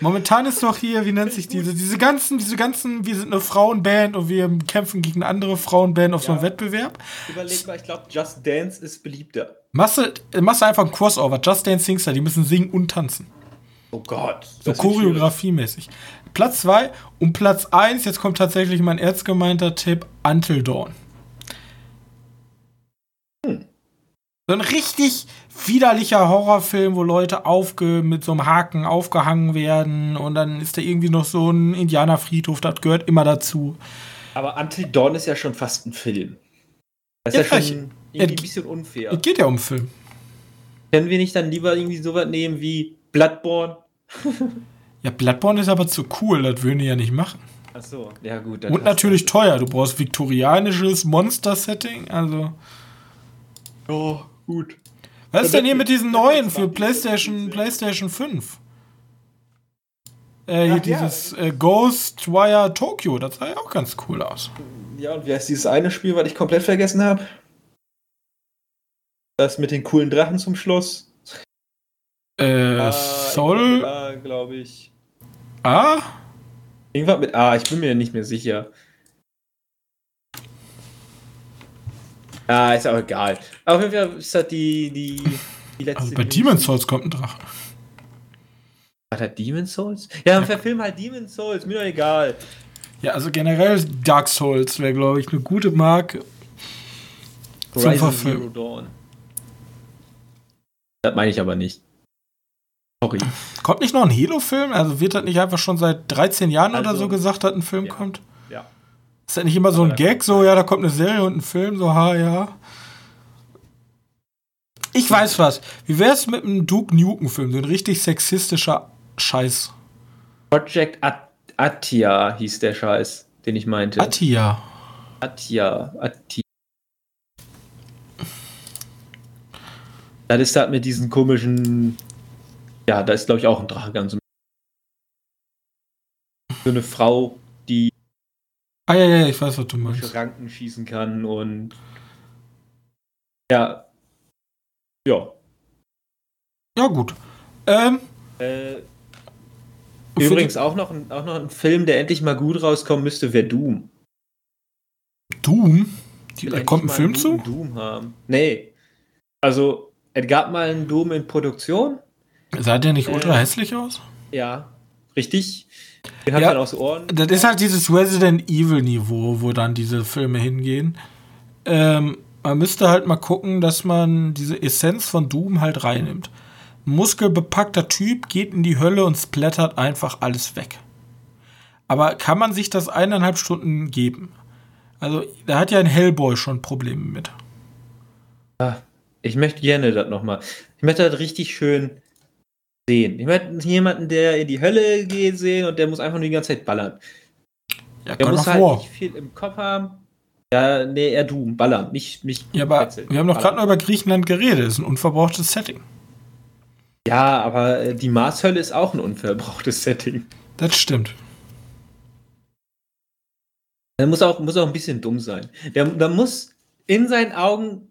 Momentan ist doch hier, wie nennt sich diese, diese ganzen, diese ganzen, wir sind eine Frauenband und wir kämpfen gegen eine andere Frauenband auf so einem Ja. Wettbewerb. Überleg mal, ich glaube, Just Dance ist beliebter. Machst du, machst du einfach ein Crossover, Just Dance Singstar, die müssen singen und tanzen. Oh Gott. So choreografiemäßig. Platz 2 und Platz 1, jetzt kommt tatsächlich mein erzgemeinter Tipp, Until Dawn. So ein richtig widerlicher Horrorfilm, wo Leute aufge mit so einem Haken aufgehangen werden und dann ist da irgendwie noch so ein Indianerfriedhof, das gehört immer dazu. Aber Until Dawn ist ja schon fast ein Film. Das Ja, ist ja, ich- schon irgendwie ein bisschen unfair. Es geht ja um Film. Können wir nicht dann lieber irgendwie sowas nehmen wie Bloodborne? Ja, Bloodborne ist aber zu cool, das würden die ja nicht machen. Achso, ja gut. Und natürlich teuer, du brauchst viktorianisches Monster-Setting, also. Oh, gut. Was ist denn hier mit diesen neuen für PlayStation, PlayStation 5? Äh, hier Ach ja. dieses äh, Ghostwire Tokyo, das sah ja auch ganz cool aus. Ja, und wie heißt dieses eine Spiel, was ich komplett vergessen habe? Das mit den coolen Drachen zum Schluss. Äh, Soul glaube ich. A? Irgendwas mit A, ich bin mir nicht mehr sicher. Ah, ist auch egal. Auf jeden Fall ist das die, die, die letzte. Also bei. Demon's Souls kommt ein Drache. Hat er Demon's Souls? Ja, dann verfilm halt Demon's Souls, mir doch egal. Ja, also generell Dark Souls wäre, glaube ich, eine gute Marke. Zum Horizon Verfilmen. Zero Dawn. Das meine ich aber nicht. Sorry. Kommt nicht noch ein Halo-Film? Also wird das nicht einfach schon seit 13 Jahren oder Also, so gesagt, dass ein Film ja. kommt? Ja. Ist das nicht immer so ein Aber- Gag, so, ja, da kommt eine Serie und ein Film, so, ha, ja. Ich weiß was. Wie wär's mit einem Duke Nukem-Film? So ein richtig sexistischer Scheiß. Project At Atia hieß der Scheiß, den ich meinte. Atia. Atia. Atia. Das ist halt mit diesen komischen. Ja, da ist, glaube ich, auch ein Drache So eine Frau, die Ah, ja, ja, ich weiß, was du meinst. Ranken schießen kann und. Ja. Ja. Ja, gut. Ähm, Äh, übrigens auch noch, ein, auch noch ein Film, der endlich mal gut rauskommen müsste, wäre Doom. Doom? Die, da kommt ein Film zu? Doom haben. Nee. Also, es gab mal einen Doom in Produktion. Sah der nicht Äh, ultra hässlich aus? Ja, richtig. Den hat Ja. man aus Ohren. Das ist halt dieses Resident Evil-Niveau, wo dann diese Filme hingehen. Ähm, man müsste halt mal gucken, dass man diese Essenz von Doom halt reinnimmt. Muskelbepackter Typ geht in die Hölle und splattert einfach alles weg. Aber kann man sich das eineinhalb Stunden geben? Also, da hat ja ein Hellboy schon Probleme mit. Ah, Ich möchte gerne das nochmal. Ich möchte das richtig schön sehen. Ich möchte jemanden, der in die Hölle geht, sehen und der muss einfach nur die ganze Zeit ballern. Ja, Der muss halt War. nicht viel im Kopf haben. Ja, nee, eher Doom, ballern, nicht mich. Ja, aber wechseln. wir haben doch gerade noch über Griechenland geredet. Das ist ein unverbrauchtes Setting. Ja, aber äh, die Marshölle ist auch ein unverbrauchtes Setting. Das stimmt. Der muss auch, muss auch ein bisschen dumm sein. Der, der muss in seinen Augen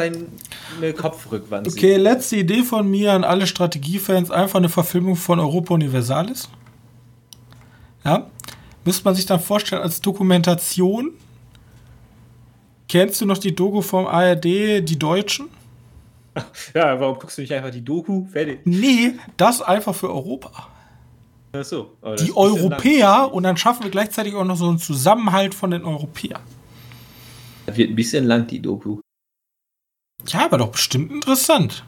eine Kopfrückwand sieht. Okay, letzte Idee von mir an alle Strategiefans: einfach eine Verfilmung von Europa Universalis. Ja, müsste man sich dann vorstellen als Dokumentation. Kennst du noch die Doku vom ARD, die Deutschen? Ja, warum guckst du nicht einfach die Doku? Fertig. Nee, das einfach für Europa. Ach so. Die Europäer und dann schaffen wir gleichzeitig auch noch so einen Zusammenhalt von den Europäern. Das wird ein bisschen lang, die Doku. Ja, aber doch bestimmt interessant.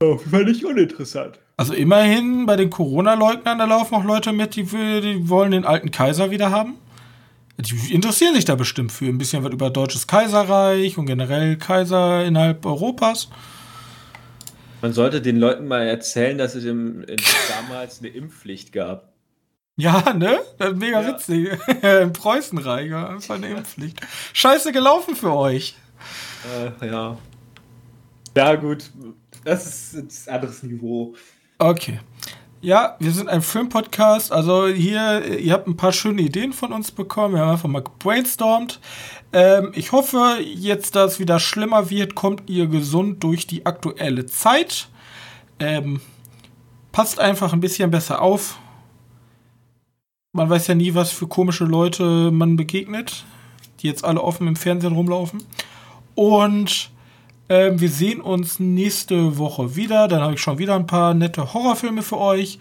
Auf jeden Fall nicht uninteressant. Also immerhin bei den Corona-Leugnern, da laufen auch Leute mit, die, die wollen den alten Kaiser wieder haben. Die interessieren sich da bestimmt für ein bisschen was über deutsches Kaiserreich und generell Kaiser innerhalb Europas. Man sollte den Leuten mal erzählen, dass es im, in, damals eine Impfpflicht gab. Ja, ne? Das ist mega ja. witzig. Im Preußenreich einfach eine Impfpflicht. Scheiße gelaufen für euch. Äh, ja. Ja, gut. Das ist ein anderes Niveau. Okay. Ja, wir sind ein Filmpodcast. Also hier, ihr habt ein paar schöne Ideen von uns bekommen. Wir haben einfach mal gebrainstormt. Ähm, ich hoffe, jetzt, dass es wieder schlimmer wird, kommt ihr gesund durch die aktuelle Zeit. Ähm, passt einfach ein bisschen besser auf. Man weiß ja nie, was für komische Leute man begegnet, die jetzt alle offen im Fernsehen rumlaufen. Und ähm, wir sehen uns nächste Woche wieder. Dann habe ich schon wieder ein paar nette Horrorfilme für euch.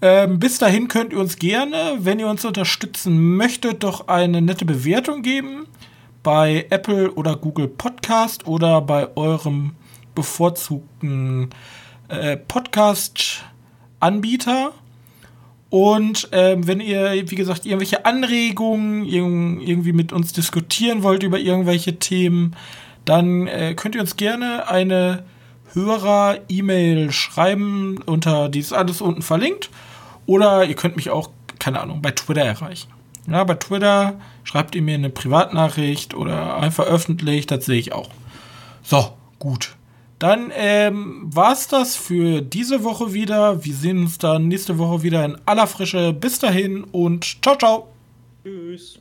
Ähm, bis dahin könnt ihr uns gerne, wenn ihr uns unterstützen möchtet, doch eine nette Bewertung geben bei Apple oder Google Podcast oder bei eurem bevorzugten äh, Podcast-Anbieter. Und ähm, wenn ihr, wie gesagt, irgendwelche Anregungen irgendwie mit uns diskutieren wollt über irgendwelche Themen, dann äh, könnt ihr uns gerne eine Hörer-E-Mail schreiben unter, die ist alles unten verlinkt. Oder ihr könnt mich auch, keine Ahnung, bei Twitter erreichen. Ja, bei Twitter schreibt ihr mir eine Privatnachricht oder einfach öffentlich, das sehe ich auch. So, gut. Dann ähm, war es das für diese Woche wieder. Wir sehen uns dann nächste Woche wieder in aller Frische. Bis dahin und ciao, ciao. Tschüss.